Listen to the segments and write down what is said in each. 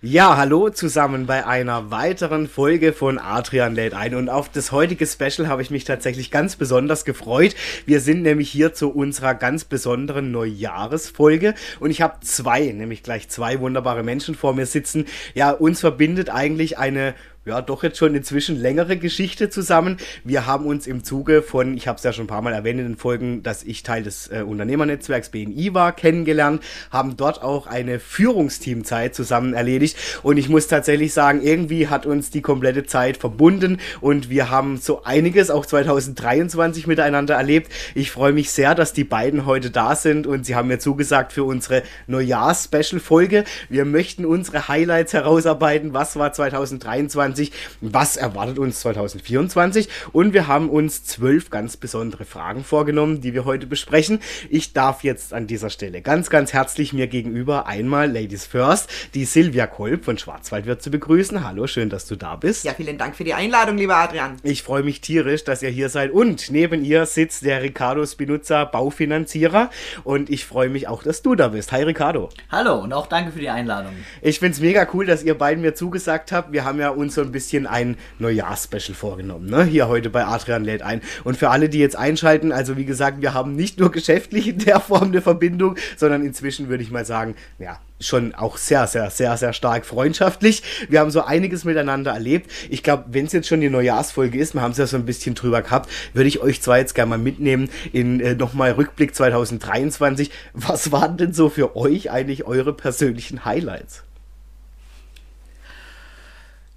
Ja, hallo zusammen bei einer weiteren Folge von Adrian lädt ein. Und auf das heutige Special habe ich mich tatsächlich ganz besonders gefreut. Wir sind nämlich hier zu unserer ganz besonderen Neujahresfolge. Und ich habe zwei, nämlich gleich zwei wunderbare Menschen vor mir sitzen. Ja, uns verbindet eigentlich eine ja, doch jetzt schon inzwischen längere Geschichte zusammen. Wir haben uns im Zuge von, ich habe es ja schon ein paar Mal erwähnt in den Folgen, dass ich Teil des äh, Unternehmernetzwerks BNI war, kennengelernt, haben dort auch eine Führungsteamzeit zusammen erledigt und ich muss tatsächlich sagen, irgendwie hat uns die komplette Zeit verbunden und wir haben so einiges auch 2023 miteinander erlebt. Ich freue mich sehr, dass die beiden heute da sind und sie haben mir zugesagt für unsere Neujahrs-Special-Folge. Wir möchten unsere Highlights herausarbeiten. Was war 2023? 2023, was erwartet uns 2024 und wir haben uns zwölf ganz besondere Fragen vorgenommen, die wir heute besprechen. Ich darf jetzt an dieser Stelle ganz, ganz herzlich mir gegenüber einmal Ladies First, die Silvia Kolb von Schwarzwaldwirt zu begrüßen. Hallo, schön, dass du da bist. Ja, vielen Dank für die Einladung, lieber Adrian. Ich freue mich tierisch, dass ihr hier seid und neben ihr sitzt der Ricardo Spinuzza, Baufinanzierer und ich freue mich auch, dass du da bist. Hi Ricardo. Hallo und auch danke für die Einladung. Ich finde es mega cool, dass ihr beiden mir zugesagt habt. Wir haben ja uns so ein bisschen ein Neujahrsspecial vorgenommen, ne? Hier heute bei Adrian lädt ein. Und für alle, die jetzt einschalten, also wie gesagt, wir haben nicht nur geschäftlich in der Form eine Verbindung, sondern inzwischen würde ich mal sagen, ja, schon auch sehr, sehr, sehr, sehr stark freundschaftlich. Wir haben so einiges miteinander erlebt. Ich glaube, wenn es jetzt schon die Neujahrsfolge ist, wir haben es ja so ein bisschen drüber gehabt, würde ich euch zwar jetzt gerne mal mitnehmen in äh, nochmal Rückblick 2023. Was waren denn so für euch eigentlich eure persönlichen Highlights?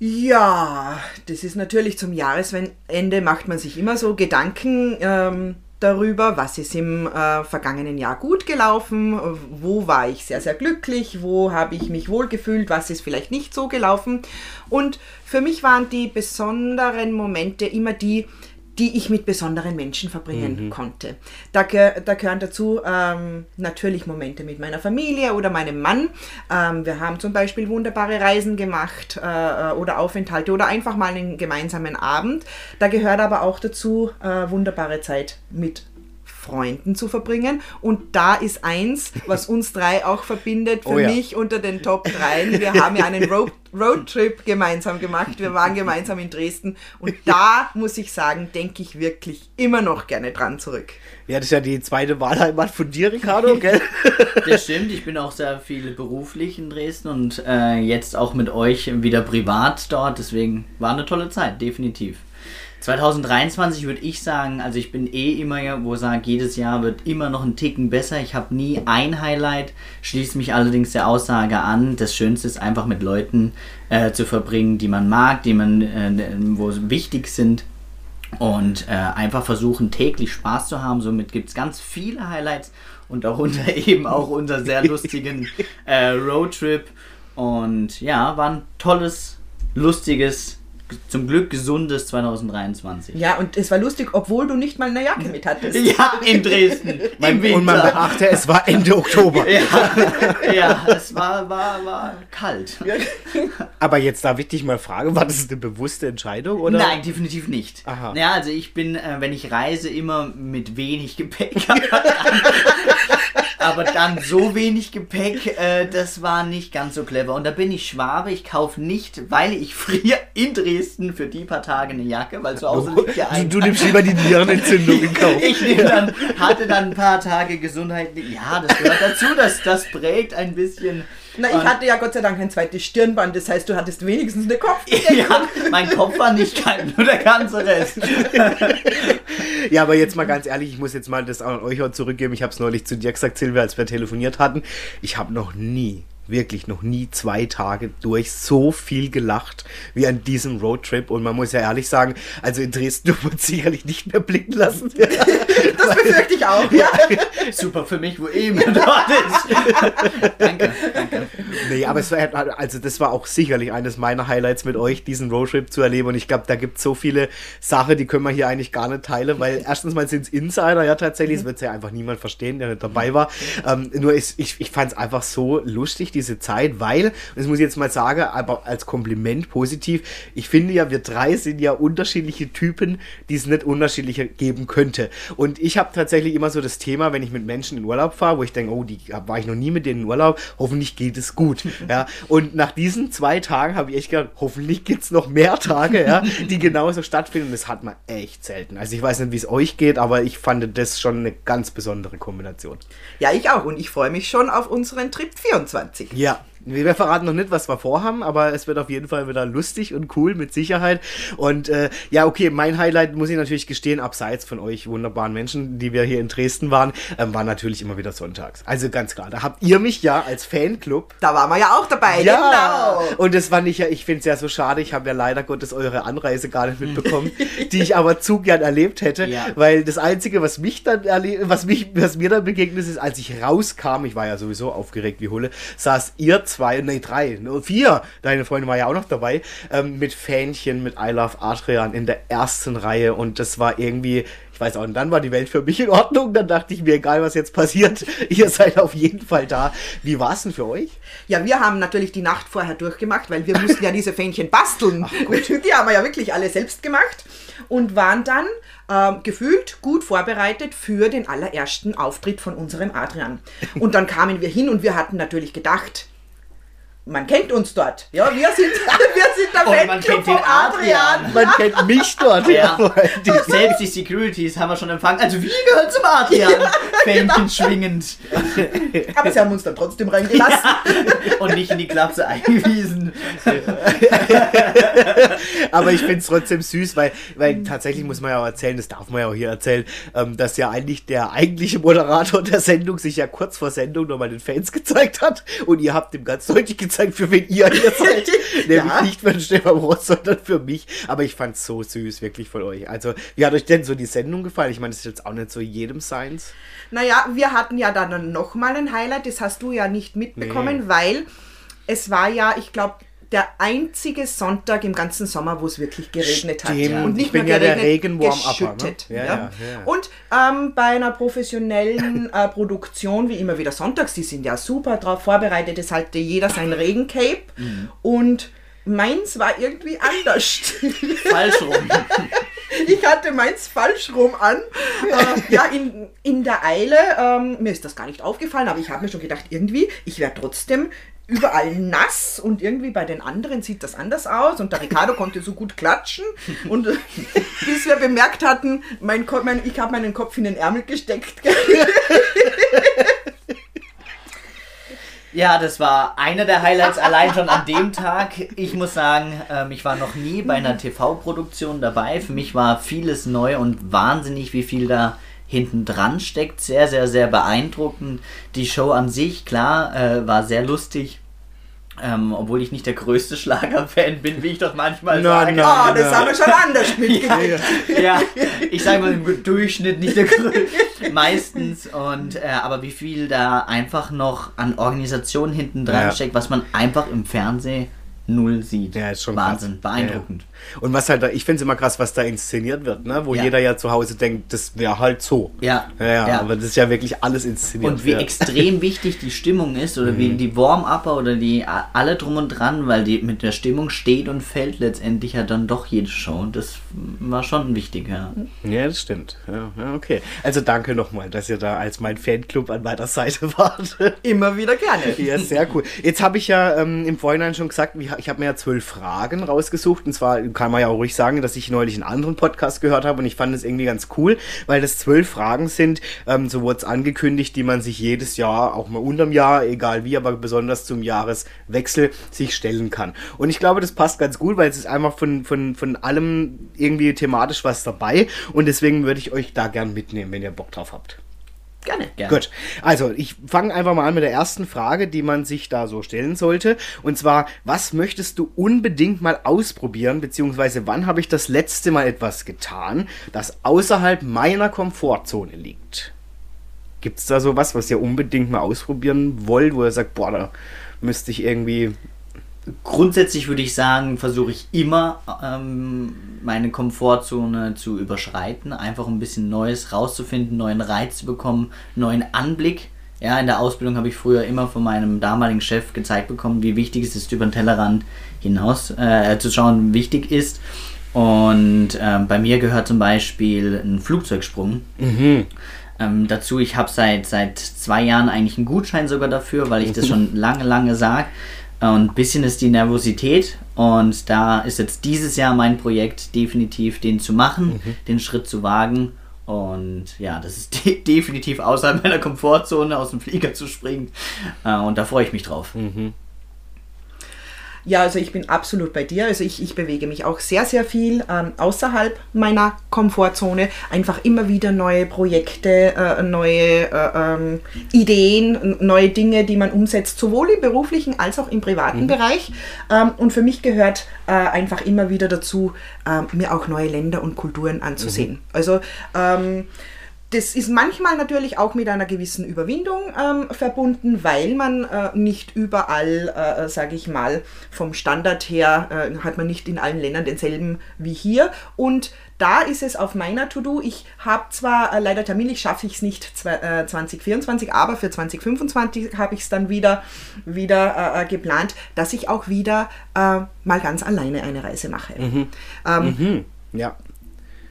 Ja, das ist natürlich zum Jahresende macht man sich immer so Gedanken ähm, darüber, was ist im äh, vergangenen Jahr gut gelaufen, wo war ich sehr, sehr glücklich, wo habe ich mich wohlgefühlt, was ist vielleicht nicht so gelaufen. Und für mich waren die besonderen Momente immer die, die ich mit besonderen Menschen verbringen mhm. konnte. Da, da, gehören dazu ähm, natürlich Momente mit meiner Familie oder meinem Mann. Ähm, wir haben zum Beispiel wunderbare Reisen gemacht äh, oder Aufenthalte oder einfach mal einen gemeinsamen Abend. Da gehört aber auch dazu äh, wunderbare Zeit mit Freunden zu verbringen. Und da ist eins, was uns drei auch verbindet, für oh ja. mich unter den Top 3. Wir haben ja einen Road Roadtrip gemeinsam gemacht. Wir waren gemeinsam in Dresden. Und da muss ich sagen, denke ich wirklich immer noch gerne dran zurück. Ja, das ist ja die zweite Wahlheimat von dir, Ricardo, gell? Das stimmt, ich bin auch sehr viel beruflich in Dresden und äh, jetzt auch mit euch wieder privat dort. Deswegen war eine tolle Zeit, definitiv. 2023 würde ich sagen, also ich bin eh immer, wo sage, jedes Jahr wird immer noch ein Ticken besser. Ich habe nie ein Highlight, schließe mich allerdings der Aussage an. Das Schönste ist einfach mit Leuten äh, zu verbringen, die man mag, die man, äh, wo wichtig sind. Und äh, einfach versuchen täglich Spaß zu haben. Somit gibt es ganz viele Highlights und darunter eben auch unser sehr lustigen äh, Roadtrip. Und ja, war ein tolles, lustiges zum Glück gesundes 2023. Ja, und es war lustig, obwohl du nicht mal eine Jacke mit hattest. Ja, in Dresden. Im und man beachte, es war Ende Oktober. ja, ja, es war, war, war kalt. Aber jetzt darf ich dich mal fragen, war das eine bewusste Entscheidung? Oder? Nein, definitiv nicht. Aha. Ja, also ich bin, äh, wenn ich reise, immer mit wenig Gepäck. aber dann so wenig Gepäck, äh, das war nicht ganz so clever. Und da bin ich Schwabe, ich kaufe nicht, weil ich friere in Dresden für die paar Tage eine Jacke, weil zu Hause liegt ja ein... Du, du nimmst lieber die Nierenentzündung in Kauf. ich nehme dann, hatte dann ein paar Tage Gesundheit. Ja, das gehört dazu, das, das prägt ein bisschen na, ich hatte ja Gott sei Dank ein zweites Stirnband, das heißt, du hattest wenigstens eine Kopf. ja, mein Kopf war nicht kalt, nur der ganze Rest. ja, aber jetzt mal ganz ehrlich, ich muss jetzt mal das an euch auch zurückgeben. Ich habe es neulich zu dir gesagt, Silvia, als wir telefoniert hatten. Ich habe noch nie wirklich noch nie zwei Tage durch so viel gelacht wie an diesem Roadtrip. Und man muss ja ehrlich sagen, also in Dresden wird sicherlich nicht mehr blicken lassen. Das befürchte ich auch, ja. Super für mich, wo eben dort ist. danke, danke. Nee, aber es war, also das war auch sicherlich eines meiner Highlights mit euch, diesen Roadtrip zu erleben. Und ich glaube, da gibt es so viele Sachen, die können wir hier eigentlich gar nicht teilen, weil erstens mal sind es Insider, ja tatsächlich, es wird ja einfach niemand verstehen, der nicht dabei war. Ähm, nur ich, ich, ich fand es einfach so lustig, diese Zeit, weil, und das muss ich jetzt mal sagen, aber als Kompliment positiv, ich finde ja, wir drei sind ja unterschiedliche Typen, die es nicht unterschiedlicher geben könnte. Und ich habe tatsächlich immer so das Thema, wenn ich mit Menschen in Urlaub fahre, wo ich denke, oh, die war ich noch nie mit denen in Urlaub, hoffentlich geht es gut. ja, und nach diesen zwei Tagen habe ich echt gedacht, hoffentlich gibt es noch mehr Tage, ja, die genauso stattfinden. Und das hat man echt selten. Also ich weiß nicht, wie es euch geht, aber ich fand das schon eine ganz besondere Kombination. Ja, ich auch. Und ich freue mich schon auf unseren Trip 24. Ja, wir verraten noch nicht, was wir vorhaben, aber es wird auf jeden Fall wieder lustig und cool, mit Sicherheit. Und äh, ja, okay, mein Highlight muss ich natürlich gestehen, abseits von euch wunderbaren Menschen, die wir hier in Dresden waren, ähm, war natürlich immer wieder sonntags. Also ganz klar, da habt ihr mich ja als Fanclub. Da waren wir ja auch dabei, ja. genau. Und das fand ich ja, ich finde es ja so schade, ich habe ja leider Gottes eure Anreise gar nicht mitbekommen, die ich aber zu gern erlebt hätte, ja. weil das Einzige, was mich dann was mich, was mir dann begegnet ist, als ich rauskam, ich war ja sowieso aufgeregt wie Hulle, saß ihr zwei, nee, drei, nur vier, deine Freundin war ja auch noch dabei, ähm, mit Fähnchen, mit I Love Adrian in der ersten Reihe und das war irgendwie, ich weiß auch, und dann war die Welt für mich in Ordnung, dann dachte ich mir, egal was jetzt passiert, ihr seid auf jeden Fall da. Wie war es denn für euch? Ja, wir haben natürlich die Nacht vorher durchgemacht, weil wir mussten ja diese Fähnchen basteln. Ach, die haben wir ja wirklich alle selbst gemacht und waren dann äh, gefühlt gut vorbereitet für den allerersten Auftritt von unserem Adrian. Und dann kamen wir hin und wir hatten natürlich gedacht, man kennt uns dort. Ja, wir sind, wir sind der man kennt den Adrian. Adrian. Man kennt mich dort. Ja. ja. Selbst die Securities haben wir schon empfangen. Also wir gehören zum Adrian. Ja. Fähnchen schwingend. Aber sie haben uns dann trotzdem reingelassen. Und nicht in die Klapse eingewiesen. Aber ich finde es trotzdem süß, weil, weil tatsächlich muss man ja auch erzählen, das darf man ja auch hier erzählen, ähm, dass ja eigentlich der eigentliche Moderator der Sendung sich ja kurz vor Sendung nochmal den Fans gezeigt hat. Und ihr habt ihm ganz deutlich gezeigt, für wen ihr hier seid. Nämlich ja. nicht für den Stefan Ross, sondern für mich. Aber ich fand es so süß, wirklich von euch. Also, wie hat euch denn so die Sendung gefallen? Ich meine, das ist jetzt auch nicht so jedem Seins. Naja, wir hatten ja dann nochmal ein Highlight, das hast du ja nicht mitbekommen, nee. weil es war ja, ich glaube, der einzige Sonntag im ganzen Sommer, wo es wirklich geregnet Stimmt. hat. Und nicht ich bin ja der Regenwurm geschüttet. Ne? Ja, ja. Ja, Und ähm, bei einer professionellen äh, Produktion, wie immer wieder sonntags, die sind ja super darauf vorbereitet, es hatte jeder sein Regencape mhm. und meins war irgendwie anders. Falsch rum. ich hatte meins falsch rum an. Äh, ja, in, in der Eile, ähm, mir ist das gar nicht aufgefallen, aber ich habe mir schon gedacht, irgendwie, ich werde trotzdem überall nass und irgendwie bei den anderen sieht das anders aus und der Ricardo konnte so gut klatschen und bis wir bemerkt hatten, mein, mein, ich habe meinen Kopf in den Ärmel gesteckt. Ja, das war einer der Highlights allein schon an dem Tag. Ich muss sagen, ähm, ich war noch nie bei einer TV-Produktion dabei. Für mich war vieles neu und wahnsinnig, wie viel da hinten dran steckt. Sehr, sehr, sehr beeindruckend. Die Show an sich, klar, äh, war sehr lustig. Ähm, obwohl ich nicht der größte Schlagerfan bin, wie ich doch manchmal no, sage. No, oh, das no. haben wir schon anders mitgekriegt. ja, ja, ich sage mal im Durchschnitt nicht der größte, meistens. Und, äh, aber wie viel da einfach noch an Organisation hinten dran ja. steckt, was man einfach im Fernsehen null sieht. Ja, ist schon Wahnsinn, krass. beeindruckend. Ja. Und was halt da, ich finde es immer krass, was da inszeniert wird, ne? wo ja. jeder ja zu Hause denkt, das wäre halt so. Ja. ja. Ja, aber das ist ja wirklich alles inszeniert. Und wie extrem wichtig die Stimmung ist oder mhm. wie die Warm-Upper oder die alle drum und dran, weil die mit der Stimmung steht und fällt letztendlich ja dann doch jede Show. Und das war schon wichtig, ja. Ja, das stimmt. Ja, okay. Also danke nochmal, dass ihr da als mein Fanclub an meiner Seite wart. Immer wieder gerne. Ja, sehr cool. Jetzt habe ich ja ähm, im Vorhinein schon gesagt, ich habe mir ja zwölf Fragen rausgesucht und zwar kann man ja auch ruhig sagen, dass ich neulich einen anderen Podcast gehört habe und ich fand es irgendwie ganz cool, weil das zwölf Fragen sind, ähm, so wurde es angekündigt, die man sich jedes Jahr, auch mal unterm Jahr, egal wie, aber besonders zum Jahreswechsel sich stellen kann. Und ich glaube, das passt ganz gut, weil es ist einfach von, von, von allem irgendwie thematisch was dabei und deswegen würde ich euch da gern mitnehmen, wenn ihr Bock drauf habt. Gerne. Gerne. Gut, also ich fange einfach mal an mit der ersten Frage, die man sich da so stellen sollte. Und zwar, was möchtest du unbedingt mal ausprobieren, beziehungsweise wann habe ich das letzte Mal etwas getan, das außerhalb meiner Komfortzone liegt? Gibt es da so was, was ihr unbedingt mal ausprobieren wollt, wo ihr sagt, boah, da müsste ich irgendwie. Grundsätzlich würde ich sagen, versuche ich immer ähm, meine Komfortzone zu überschreiten, einfach ein bisschen Neues rauszufinden, neuen Reiz zu bekommen, neuen Anblick. Ja, in der Ausbildung habe ich früher immer von meinem damaligen Chef gezeigt bekommen, wie wichtig es ist, über den Tellerrand hinaus äh, zu schauen, wichtig ist. Und ähm, bei mir gehört zum Beispiel ein Flugzeugsprung. Ähm, dazu, ich habe seit, seit zwei Jahren eigentlich einen Gutschein sogar dafür, weil ich das schon lange, lange sage. Und ein bisschen ist die Nervosität. Und da ist jetzt dieses Jahr mein Projekt definitiv, den zu machen, den Schritt zu wagen. Und ja, das ist de definitiv außerhalb meiner Komfortzone, aus dem Flieger zu springen. Äh, und da freue ich mich drauf. Ja, also ich bin absolut bei dir. Also ich, ich bewege mich auch sehr, sehr viel ähm, außerhalb meiner Komfortzone. Einfach immer wieder neue Projekte, äh, neue äh, ähm, Ideen, neue Dinge, die man umsetzt, sowohl im beruflichen als auch im privaten Bereich. Ähm, und für mich gehört äh, einfach immer wieder dazu, ähm, mir auch neue Länder und Kulturen anzusehen. Also ähm, das ist manchmal natürlich auch mit einer gewissen Überwindung ähm, verbunden, weil man äh, nicht überall, äh, sage ich mal, vom Standard her äh, hat man nicht in allen Ländern denselben wie hier. Und da ist es auf meiner To-Do. Ich habe zwar äh, leider terminlich schaffe ich es nicht zwei- äh, 2024, aber für 2025 habe ich es dann wieder, wieder äh, äh, geplant, dass ich auch wieder äh, mal ganz alleine eine Reise mache. Ähm, Hm, ja.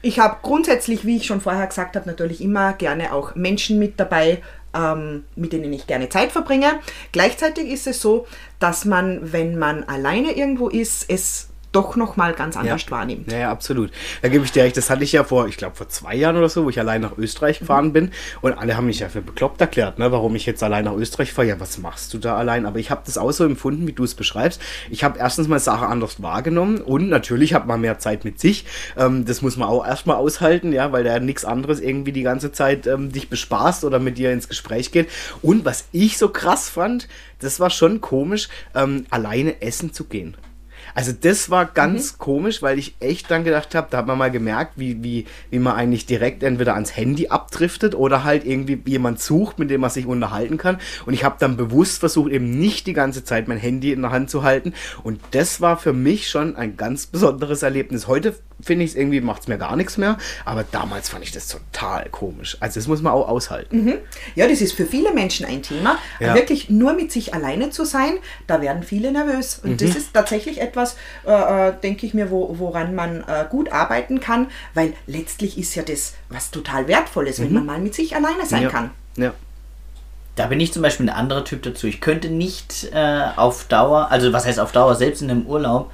Ich habe grundsätzlich, wie ich schon vorher gesagt habe, natürlich immer gerne auch Menschen mit dabei, ähm, mit denen ich gerne Zeit verbringe. Gleichzeitig ist es so, dass man, wenn man alleine irgendwo ist, es doch nochmal ganz anders wahrnimmt. Ja, ja, absolut. Da gebe ich dir recht. Das hatte ich ja vor, ich glaube, vor zwei Jahren oder so, wo ich allein nach Österreich gefahren bin. Und alle haben mich ja für bekloppt erklärt, ne, warum ich jetzt allein nach Österreich fahre. Ja, was machst du da allein? Aber ich habe das auch so empfunden, wie du es beschreibst. Ich habe erstens mal Sachen anders wahrgenommen und natürlich hat man mehr Zeit mit sich. Ähm, das muss man auch erstmal aushalten, ja, weil da nichts anderes irgendwie die ganze Zeit ähm, dich bespaßt oder mit dir ins Gespräch geht. Und was ich so krass fand, das war schon komisch, ähm, alleine essen zu gehen. Also das war ganz komisch, weil ich echt dann gedacht habe, da hat man mal gemerkt, wie, wie, wie man eigentlich direkt entweder ans Handy abdriftet oder halt irgendwie jemand sucht, mit dem man sich unterhalten kann. Und ich habe dann bewusst versucht, eben nicht die ganze Zeit mein Handy in der Hand zu halten. Und das war für mich schon ein ganz besonderes Erlebnis. Heute finde ich es irgendwie, macht es mir gar nichts mehr. Aber damals fand ich das total komisch. Also das muss man auch aushalten. Ja, das ist für viele Menschen ein Thema. Ja. Wirklich nur mit sich alleine zu sein, da werden viele nervös. Und Mhm. das ist tatsächlich etwas, äh, äh, denke ich mir, wo, woran man äh, gut arbeiten kann, weil letztlich ist ja das was total Wertvolles, wenn man mal mit sich alleine sein Mhm. ja. kann. Ja. Da bin ich zum Beispiel ein anderer Typ dazu. Ich könnte nicht äh, auf Dauer, also was heißt auf Dauer, selbst in einem Urlaub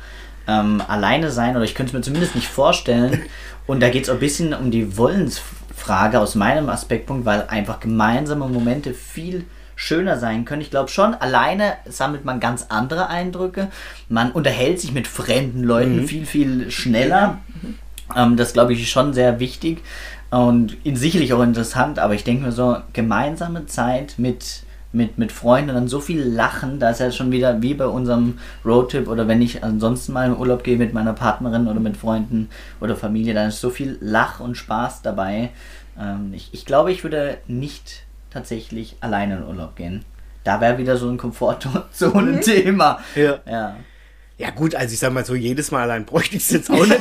ähm, alleine sein oder ich könnte es mir zumindest nicht vorstellen. Und da geht es auch ein bisschen um die Wollensfrage aus meinem Aspektpunkt, weil einfach gemeinsame Momente viel schöner sein können. Ich glaube schon, alleine sammelt man ganz andere Eindrücke. Man unterhält sich mit fremden Leuten viel, viel schneller. Ähm, das glaube ich ist schon sehr wichtig und sicherlich auch interessant, aber ich denke mir so, gemeinsame Zeit mit, mit, mit Freunden und dann so viel Lachen, da ist ja schon wieder wie bei unserem Roadtrip oder wenn ich ansonsten mal in Urlaub gehe mit meiner Partnerin oder mit Freunden oder Familie, dann ist so viel Lach und Spaß dabei. Ähm, ich, ich glaube, ich würde nicht tatsächlich alleine in Urlaub gehen. Da wäre wieder so ein Komfortzone-Thema. Ja. ja. Ja gut, also ich sag mal so, jedes Mal allein bräuchte ich es jetzt auch nicht.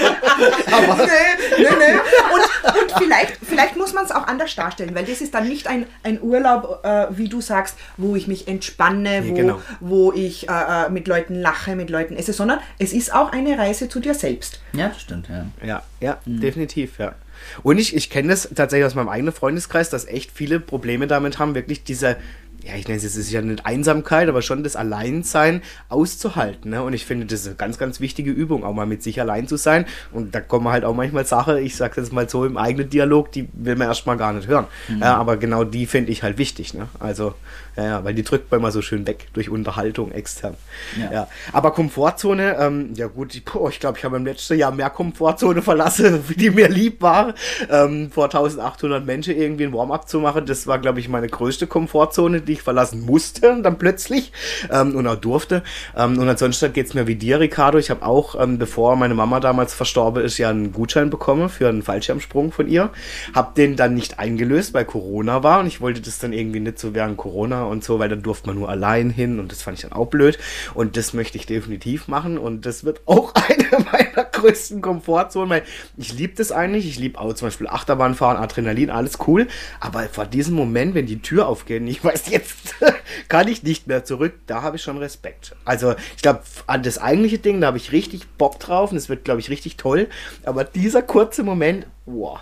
nee, nee, nee. Und, und vielleicht, vielleicht muss man es auch anders darstellen, weil das ist dann nicht ein, ein Urlaub, äh, wie du sagst, wo ich mich entspanne, Nee, wo, genau. wo ich äh, äh, mit Leuten lache, mit Leuten esse, sondern es ist auch eine Reise zu dir selbst. ja, das stimmt, ja. Ja, ja, definitiv, ja. Und ich, ich kenne das tatsächlich aus meinem eigenen Freundeskreis, dass echt viele Probleme damit haben, wirklich diese, ja, ich nenne es jetzt ist ja nicht Einsamkeit, aber schon das Alleinsein auszuhalten. Ne? Und ich finde, das ist eine ganz, ganz wichtige Übung, auch mal mit sich allein zu sein. Und da kommen halt auch manchmal Sachen, ich sage jetzt mal so im eigenen Dialog, die will man erstmal gar nicht hören. Mhm. Ja, aber genau die finde ich halt wichtig. Ne? Also, ja, ja, weil die drückt man immer so schön weg durch Unterhaltung extern. Ja. ja. Aber Komfortzone, ähm, ja gut, ich, ich glaube, ich habe im letzten Jahr mehr Komfortzone verlassen, die mir lieb war. Ähm, vor 1800 Menschen irgendwie ein Warm-up zu machen, das war, glaube ich, meine größte Komfortzone, die ich verlassen musste, dann plötzlich ähm, und auch durfte. Ähm, und ansonsten geht es mir wie dir, Ricardo. Ich habe auch, ähm, bevor meine Mama damals verstorben ist, ja einen Gutschein bekommen für einen Fallschirmsprung von ihr. Habe den dann nicht eingelöst, weil Corona war und ich wollte das dann irgendwie nicht so während Corona und so, weil dann durfte man nur allein hin und das fand ich dann auch blöd. Und das möchte ich definitiv machen und das wird auch eine meiner größten Komfortzonen, weil ich liebe das eigentlich. Ich liebe auch zum Beispiel Achterbahnfahren, Adrenalin, alles cool. Aber vor diesem Moment, wenn die Tür aufgeht, ich weiß, jetzt kann ich nicht mehr zurück, da habe ich schon Respekt. Also ich glaube, an das eigentliche Ding, da habe ich richtig Bock drauf und es wird, glaube ich, richtig toll. Aber dieser kurze Moment, wow.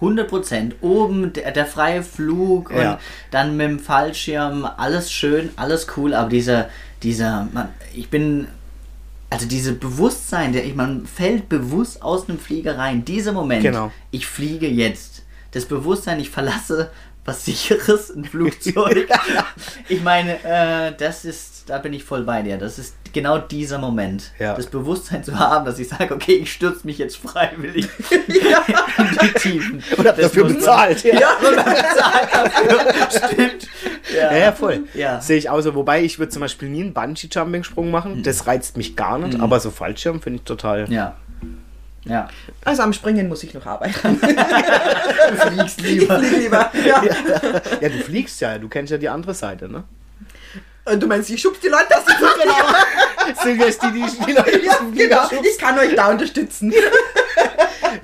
100% Oben der, der, freie Flug und dann mit dem Fallschirm, alles schön, alles cool, aber dieser, dieser, man, ich bin, also dieses Bewusstsein, der, ich, man fällt bewusst aus einem Flieger rein, dieser Moment, genau. ich fliege jetzt, das Bewusstsein, ich verlasse was sicheres, ein Flugzeug. ich meine, äh, das ist, da bin ich voll bei dir. Das ist genau dieser Moment. Ja. Das Bewusstsein zu haben, dass ich sage, okay, ich stürze mich jetzt freiwillig ja. in die Tiefen. Und hab dafür bezahlt. Ja, ja und bezahlt dafür. Stimmt. Ja, ja, voll. Ja. Sehe ich auch so. Wobei ich würde zum Beispiel nie einen Bungee-Jumping-Sprung machen. Mhm. Das reizt mich gar nicht. Mhm. Aber so Fallschirm finde ich total. Ja. Ja. Also am Springen muss ich noch arbeiten. du fliegst lieber. Ich flieg lieber. Ja. ja. du fliegst ja, du kennst ja die andere Seite, ne? Äh, du meinst, ich schubst die Leute aus dem Genau. Sind jetzt die, die, die Leute ja, genau. Ich kann euch da unterstützen.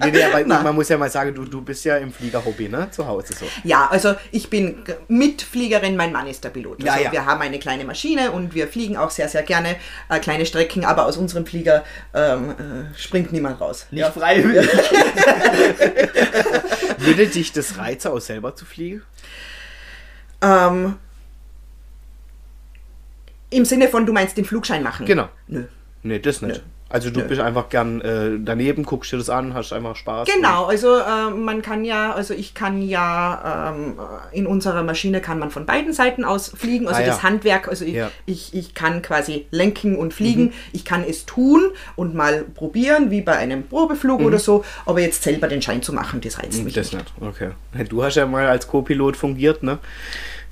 nee, nee, aber man muss ja mal sagen, du, du bist ja im Fliegerhobby, ne? Zu Hause so. Ja, also ich bin Mitfliegerin, mein Mann ist der Pilot. Also ja, ja. Wir haben eine kleine Maschine und wir fliegen auch sehr, sehr gerne äh, kleine Strecken, aber aus unserem Flieger ähm, äh, springt niemand raus. Nicht ja. freiwillig. Würde dich das reizen, auch selber zu fliegen? Ähm, Im Sinne von, du meinst den Flugschein machen? Genau. Nö. Nee, das nicht. Nö. Also du bist einfach gern äh, daneben, guckst dir das an, hast einfach Spaß. Genau, also äh, man kann ja, also ich kann ja ähm, in unserer Maschine kann man von beiden Seiten aus fliegen, also ah, das ja. Handwerk, also ich, ja. ich, ich kann quasi lenken und fliegen, mhm. ich kann es tun und mal probieren, wie bei einem Probeflug mhm. oder so, aber jetzt selber den Schein zu machen, das reizt mich das nicht. nicht. Okay. Du hast ja mal als Co-Pilot fungiert, ne?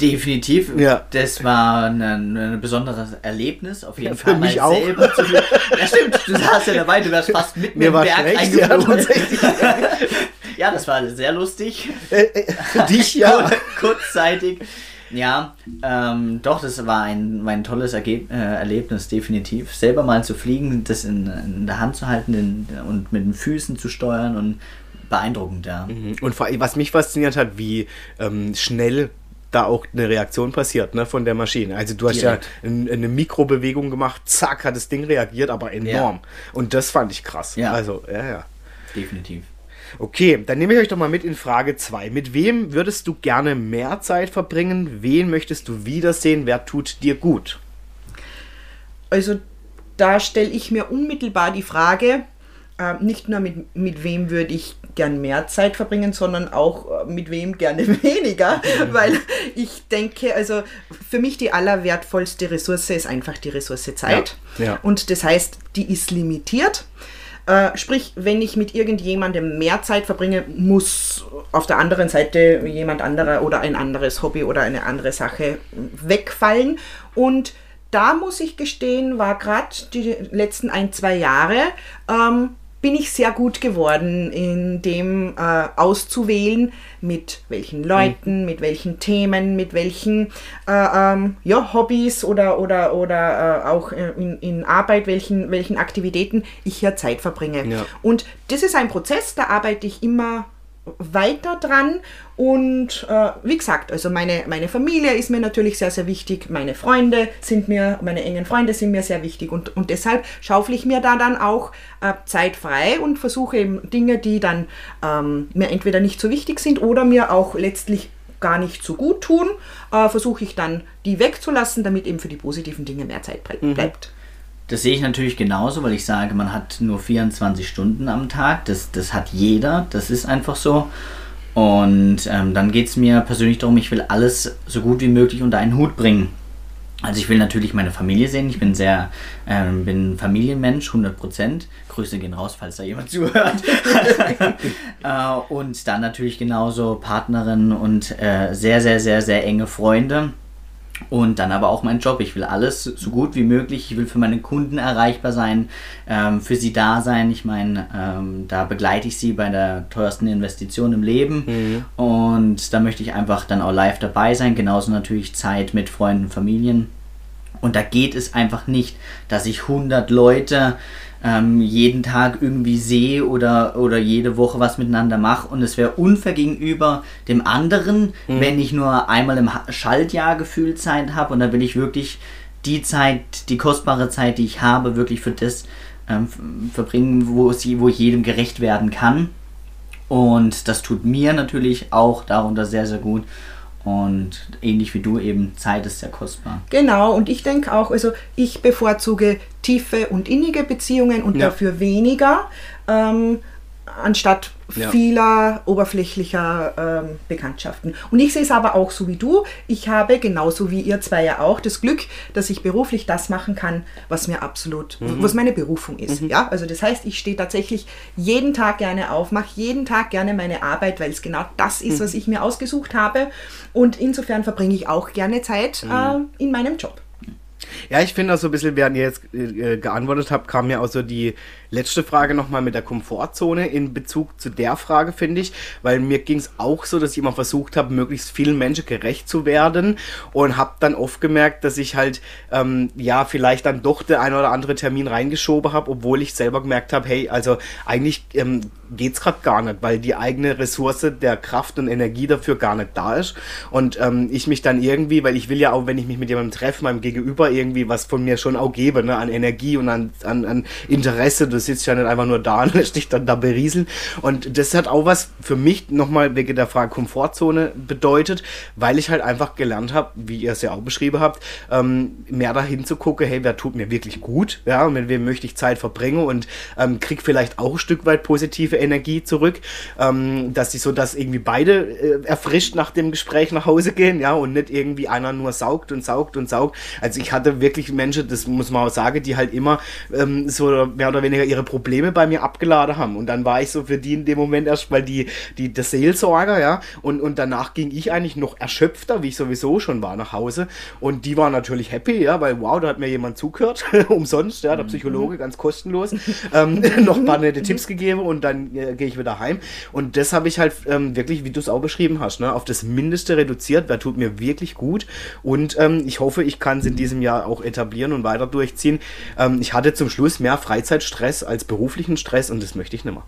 Definitiv. Ja. Das war ein, ein besonderes Erlebnis. Auf jeden ja, Fall. Für mich auch. Selber zu ja, stimmt. Du saßt ja dabei, du wärst fast mitten Mir im Berg eingeflogen. Ja, ja, das war sehr lustig. Äh, äh, für dich, ja. kurzzeitig. Ja, ähm, doch, das war ein, ein tolles Ergeb äh, Erlebnis, definitiv. Selber mal zu fliegen, das in, in der Hand zu halten in, und mit den Füßen zu steuern und beeindruckend, ja. Mhm. Und was mich fasziniert hat, wie ähm, schnell da auch eine Reaktion passiert ne, von der Maschine. Also du hast Direkt. ja ein, eine Mikrobewegung gemacht, zack, hat das Ding reagiert, aber enorm. Ja. Und das fand ich krass. Ja. Also, ja, ja. Definitiv. Okay, dann nehme ich euch doch mal mit in Frage 2. Mit wem würdest du gerne mehr Zeit verbringen? Wen möchtest du wiedersehen? Wer tut dir gut? Also da stelle ich mir unmittelbar die Frage, äh, nicht nur mit, mit wem würde ich gern mehr Zeit verbringen, sondern auch äh, mit wem gerne weniger, mhm. weil ich denke, also für mich die allerwertvollste Ressource ist einfach die Ressource Zeit. Ja, ja. Und das heißt, die ist limitiert. Äh, sprich, wenn ich mit irgendjemandem mehr Zeit verbringe, muss auf der anderen Seite jemand anderer oder ein anderes Hobby oder eine andere Sache wegfallen. Und da muss ich gestehen, war gerade die letzten ein, zwei Jahre ähm, bin ich sehr gut geworden, in dem äh, auszuwählen, mit welchen Leuten, mhm. mit welchen Themen, mit welchen äh, ähm, ja, Hobbys oder, oder, oder äh, auch in, in Arbeit, welchen, welchen Aktivitäten ich hier Zeit verbringe. Ja. Und das ist ein Prozess, da arbeite ich immer weiter dran. Und äh, wie gesagt, also meine, meine Familie ist mir natürlich sehr, sehr wichtig. Meine Freunde sind mir, meine engen Freunde sind mir sehr wichtig. Und, und deshalb schaufle ich mir da dann auch äh, Zeit frei und versuche eben Dinge, die dann ähm, mir entweder nicht so wichtig sind oder mir auch letztlich gar nicht so gut tun, äh, versuche ich dann die wegzulassen, damit eben für die positiven Dinge mehr Zeit ble- bleibt. Das sehe ich natürlich genauso, weil ich sage, man hat nur 24 Stunden am Tag. Das, das hat jeder, das ist einfach so. Und ähm, dann geht es mir persönlich darum, ich will alles so gut wie möglich unter einen Hut bringen. Also ich will natürlich meine Familie sehen. Ich bin sehr, ähm, bin Familienmensch, 100%. Grüße gehen raus, falls da jemand zuhört. äh, und dann natürlich genauso Partnerin und äh, sehr, sehr, sehr, sehr enge Freunde. Und dann aber auch mein Job. Ich will alles so gut wie möglich. Ich will für meine Kunden erreichbar sein, ähm, für sie da sein. Ich meine, ähm, da begleite ich sie bei der teuersten Investition im Leben. Und da möchte ich einfach dann auch live dabei sein. Genauso natürlich Zeit mit Freunden, Familien. Und da geht es einfach nicht, dass ich 100 Leute ähm, jeden Tag irgendwie sehe oder, oder jede Woche was miteinander mache. Und es wäre unfair gegenüber dem anderen, wenn ich nur einmal im Ha- Schaltjahr gefühlt Zeit habe. Und da will ich wirklich die Zeit, die kostbare Zeit, die ich habe, wirklich für das ähm, verbringen, wo, sie, wo ich jedem gerecht werden kann. Und das tut mir natürlich auch darunter sehr, sehr gut. Und ähnlich wie du eben, Zeit ist sehr kostbar. Genau, und ich denke auch, also ich bevorzuge tiefe und innige Beziehungen und Ja. dafür weniger, ähm, anstatt Ja. vieler oberflächlicher ähm, Bekanntschaften. Und ich sehe es aber auch so wie du. Ich habe genauso wie ihr zwei ja auch das Glück, dass ich beruflich das machen kann, was mir absolut, was meine Berufung ist. Ja, also das heißt, ich stehe tatsächlich jeden Tag gerne auf, mache jeden Tag gerne meine Arbeit, weil es genau das ist, was ich mir ausgesucht habe. Und insofern verbringe ich auch gerne Zeit äh, in meinem Job. Ja, ich finde auch so ein bisschen, während ihr jetzt äh, geantwortet habt, kam mir auch so die letzte Frage nochmal mit der Komfortzone in Bezug zu der Frage, finde ich, weil mir ging es auch so, dass ich immer versucht habe, möglichst vielen Menschen gerecht zu werden und habe dann oft gemerkt, dass ich halt, ähm, ja, vielleicht dann doch der ein oder andere Termin reingeschoben habe, obwohl ich selber gemerkt habe, hey, also eigentlich ähm, geht's gerade gar nicht, weil die eigene Ressource der Kraft und Energie dafür gar nicht da ist. Und ähm, ich mich dann irgendwie, weil ich will ja auch, wenn ich mich mit jemandem treffe, meinem Gegenüber irgendwie was von mir schon auch gebe, ne, an Energie und an, an, an Interesse, sitzt ja nicht einfach nur da und lässt dich dann da berieseln. Und das hat auch was für mich nochmal wegen der Frage Komfortzone bedeutet, weil ich halt einfach gelernt habe, wie ihr es ja auch beschrieben habt, ähm, mehr dahin zu gucken, hey, wer tut mir wirklich gut, ja, und mit wem möchte ich Zeit verbringen? Und ähm, krieg vielleicht auch ein Stück weit positive Energie zurück, ähm, dass ich so, dass irgendwie beide äh, erfrischt nach dem Gespräch nach Hause gehen, ja, und nicht irgendwie einer nur saugt und saugt und saugt. Also ich hatte wirklich Menschen, das muss man auch sagen, die halt immer ähm, so mehr oder weniger ihre Probleme bei mir abgeladen haben. Und dann war ich so für die in dem Moment erst, weil die, die, der Seelsorger, ja, und, und danach ging ich eigentlich noch erschöpfter, wie ich sowieso schon war, nach Hause. Und die war natürlich happy, ja, weil wow, da hat mir jemand zugehört, umsonst, ja, der Psychologe, ganz kostenlos, ähm, noch ein paar nette Tipps gegeben und dann äh, gehe ich wieder heim. Und das habe ich halt ähm, wirklich, wie du es auch beschrieben hast, ne, auf das Mindeste reduziert. Wer tut mir wirklich gut? Und ähm, ich hoffe, ich kann es in diesem Jahr auch etablieren und weiter durchziehen. Ähm, ich hatte zum Schluss mehr Freizeitstress als beruflichen Stress und das möchte ich nicht mehr.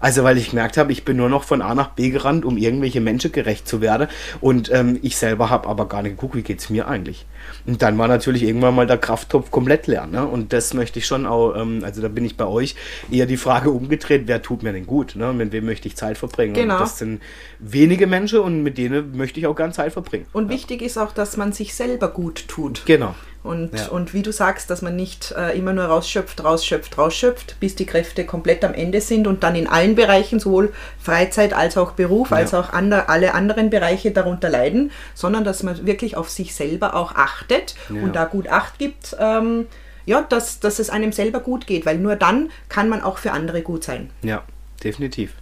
Also, weil ich gemerkt habe, ich bin nur noch von A nach B gerannt, um irgendwelche Menschen gerecht zu werden. Und ähm, ich selber habe aber gar nicht geguckt, wie geht es mir eigentlich. Und dann war natürlich irgendwann mal der Krafttopf komplett leer. Ne? Und das möchte ich schon auch, ähm, also da bin ich bei euch eher die Frage umgedreht, wer tut mir denn gut? Ne? Mit wem möchte ich Zeit verbringen? Genau. Und das sind wenige Menschen und mit denen möchte ich auch gern Zeit verbringen. Und wichtig ist auch, dass man sich selber gut tut. Genau. Und, Ja. und wie du sagst, dass man nicht äh, immer nur rausschöpft, rausschöpft, rausschöpft, bis die Kräfte komplett am Ende sind und dann in allen Bereichen, sowohl Freizeit als auch Beruf, Ja. als auch ander, alle anderen Bereiche darunter leiden, sondern dass man wirklich auf sich selber auch achtet Ja. und da gut Acht gibt, ähm, ja, dass, dass es einem selber gut geht, weil nur dann kann man auch für andere gut sein. Ja, definitiv.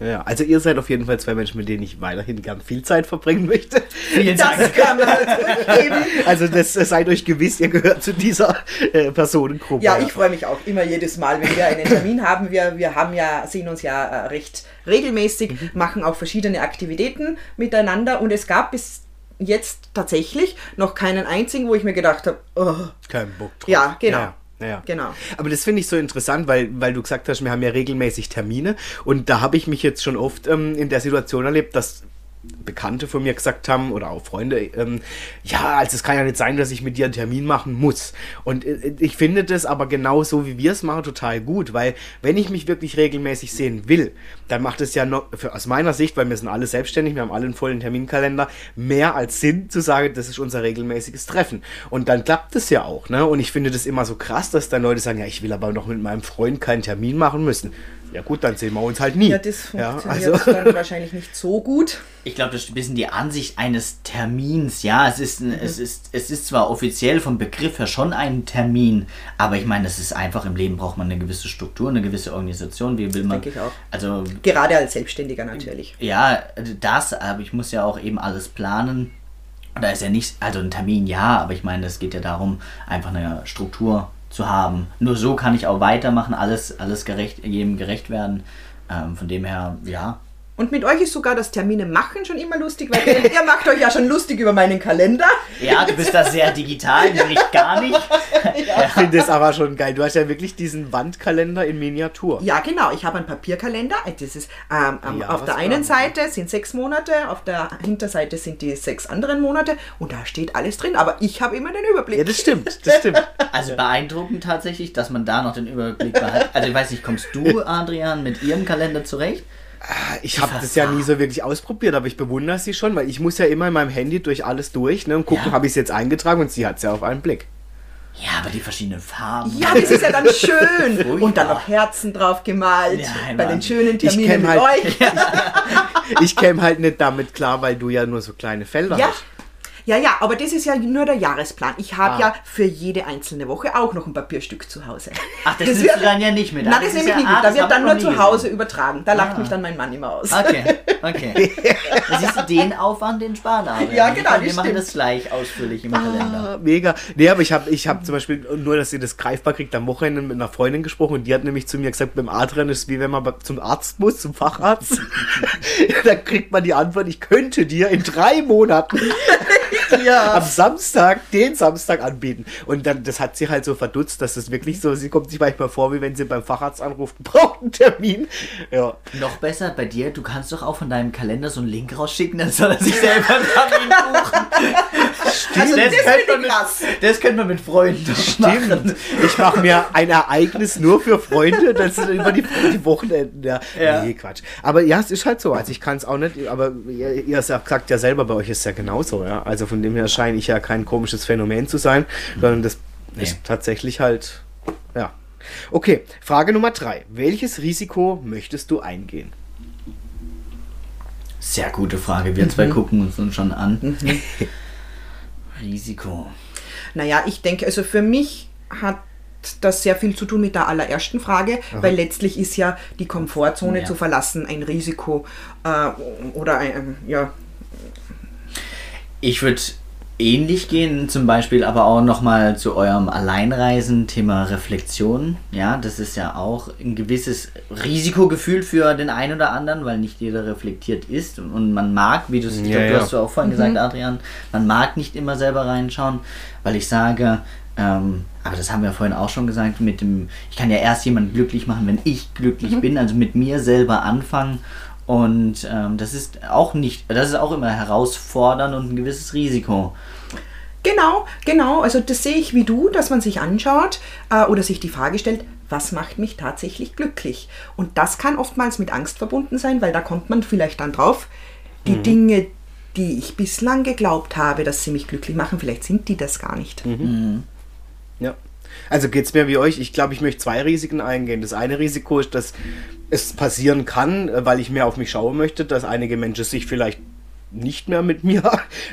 Ja, also ihr seid auf jeden Fall zwei Menschen, mit denen ich weiterhin gern viel Zeit verbringen möchte. Vielen Das Dank. kann man zurückgeben. Also das äh, seid euch gewiss, ihr gehört zu dieser äh, Personengruppe. Ja, ich freue mich auch immer jedes Mal, wenn wir einen Termin haben. Wir, wir haben ja, sehen uns ja äh, recht regelmäßig, Mhm. machen auch verschiedene Aktivitäten miteinander und es gab bis jetzt tatsächlich noch keinen einzigen, wo ich mir gedacht habe, oh, Kein Bock drauf. Ja, genau. Ja, ja. genau. Aber das finde ich so interessant, weil, weil du gesagt hast, wir haben ja regelmäßig Termine und da habe ich mich jetzt schon oft ähm, in der Situation erlebt, dass Bekannte von mir gesagt haben oder auch Freunde, ähm, ja, also es kann ja nicht sein, dass ich mit dir einen Termin machen muss. Und äh, ich finde das aber genau so, wie wir es machen, total gut, weil wenn ich mich wirklich regelmäßig sehen will, dann macht es ja noch, für, aus meiner Sicht, weil wir sind alle selbstständig, wir haben alle einen vollen Terminkalender, mehr als Sinn zu sagen, das ist unser regelmäßiges Treffen. Und dann klappt es ja auch, ne? Und ich finde das immer so krass, dass dann Leute sagen, ja, ich will aber noch mit meinem Freund keinen Termin machen müssen. Ja gut, dann sehen wir uns halt nie. Ja, das funktioniert ja, also. dann wahrscheinlich nicht so gut. Ich glaube, das ist ein bisschen die Ansicht eines Termins. Ja, es ist, ein, mhm. es, ist, es ist zwar offiziell vom Begriff her schon ein Termin, aber ich meine, das ist einfach im Leben braucht man eine gewisse Struktur, eine gewisse Organisation. Wie will man? Denke ich auch. Also, Gerade als Selbstständiger natürlich. Ja, das, aber ich muss ja auch eben alles planen. Da ist ja nicht, also ein Termin ja, aber ich meine, es geht ja darum, einfach eine Struktur zu haben. Nur so kann ich auch weitermachen, alles, alles gerecht, jedem gerecht werden. Ähm, von dem her, ja, und mit euch ist sogar das Termine machen schon immer lustig, weil ihr, ihr, macht euch ja schon lustig über meinen Kalender. Ja, du bist da sehr digital, nämlich gar nicht. Ja. Ich finde das aber schon geil. Du hast ja wirklich diesen Wandkalender in Miniatur. Ja, genau. Ich habe einen Papierkalender. Das ist, ähm, ja, auf der einen Seite sind sechs Monate, auf der Hinterseite sind die sechs anderen Monate und da steht alles drin. Aber ich habe immer den Überblick. Ja, das stimmt. Das stimmt. Also beeindruckend tatsächlich, dass man da noch den Überblick behält. Also ich weiß nicht, kommst du, Adrian, mit ihrem Kalender zurecht? Ah, ich habe das ja nie so wirklich ausprobiert, aber ich bewundere sie schon, weil ich muss ja immer in meinem Handy durch alles durch ne, und gucken, ja. habe ich es jetzt eingetragen und sie hat es ja auf einen Blick. Ja, aber die verschiedenen Farben. Ja, das ist ja dann schön. und dann noch Herzen drauf gemalt. Ja, bei den schönen Terminen mit halt, euch. ich, ich käme halt nicht damit klar, weil du ja nur so kleine Felder ja. hast. Ja, ja, aber das ist ja nur der Jahresplan. Ich habe ah. ja für jede einzelne Woche auch noch ein Papierstück zu Hause. Ach, das, das wird dann ja nicht mit. Nein, das, das nehme ich ja, nicht mit. Da wird dann nur zu Hause gesehen. übertragen. Da ah. lacht mich dann mein Mann immer aus. Okay, okay. da siehst du den Aufwand, den sparen aber. Ja, genau. Wir machen das gleich ausführlich im ah, Kalender. Mega. Nee, aber ich habe ich hab zum Beispiel, nur dass ihr das greifbar kriegt, am Wochenende mit einer Freundin gesprochen und die hat nämlich zu mir gesagt, beim Adrian ist es wie wenn man zum Arzt muss, zum Facharzt. da kriegt man die Antwort, ich könnte dir in drei Monaten ja. am Samstag, den Samstag anbieten. Und dann, das hat sie halt so verdutzt, dass es wirklich so, sie kommt sich manchmal vor, wie wenn sie beim Facharzt anruft, braucht einen Termin. Ja. Noch besser bei dir, du kannst doch auch von deinem Kalender so einen Link rausschicken, dann soll er sich selber einen Termin buchen. Stimmt. Also das, das, könnte mit, das könnte man mit Freunden Stimmt. Machen. Ich mache mir ein Ereignis nur für Freunde, das sind über die, die Wochenenden. Ja. ja. Nee, Quatsch. Aber ja, es ist halt so. Also ich kann es auch nicht, aber ihr, ihr sagt ja selber, bei euch ist es ja genauso. Ja? Also von dem her scheine ich ja kein komisches Phänomen zu sein, sondern das nee. ist tatsächlich halt, ja. Okay, Frage Nummer drei. Welches Risiko möchtest du eingehen? Sehr gute Frage. Wir mhm. zwei gucken uns uns schon an. Mhm. Risiko. Naja, ich denke, also für mich hat das sehr viel zu tun mit der allerersten Frage, Aha. weil letztlich ist ja die Komfortzone ja. zu verlassen ein Risiko äh, oder ein, ja. Ich würde ähnlich gehen, zum Beispiel aber auch nochmal zu eurem Alleinreisen, Thema Reflexion. Ja, das ist ja auch ein gewisses Risikogefühl für den einen oder anderen, weil nicht jeder reflektiert ist und man mag, wie du es, ja, ja. du hast du auch vorhin mhm. gesagt, Adrian, man mag nicht immer selber reinschauen, weil ich sage, ähm, aber das haben wir vorhin auch schon gesagt, mit dem, ich kann ja erst jemanden glücklich machen, wenn ich glücklich mhm. bin, also mit mir selber anfangen und ähm, das ist auch nicht, das ist auch immer herausfordernd und ein gewisses Risiko. Genau, genau. Also das sehe ich wie du, dass man sich anschaut äh, oder sich die Frage stellt, was macht mich tatsächlich glücklich? Und das kann oftmals mit Angst verbunden sein, weil da kommt man vielleicht dann drauf, die mhm. Dinge, die ich bislang geglaubt habe, dass sie mich glücklich machen, vielleicht sind die das gar nicht. Mhm. Mhm. Ja. Also geht es mir wie euch. Ich glaube, ich möchte zwei Risiken eingehen. Das eine Risiko ist, dass es passieren kann, äh, weil ich mehr auf mich schauen möchte, dass einige Menschen sich vielleicht nicht mehr mit mir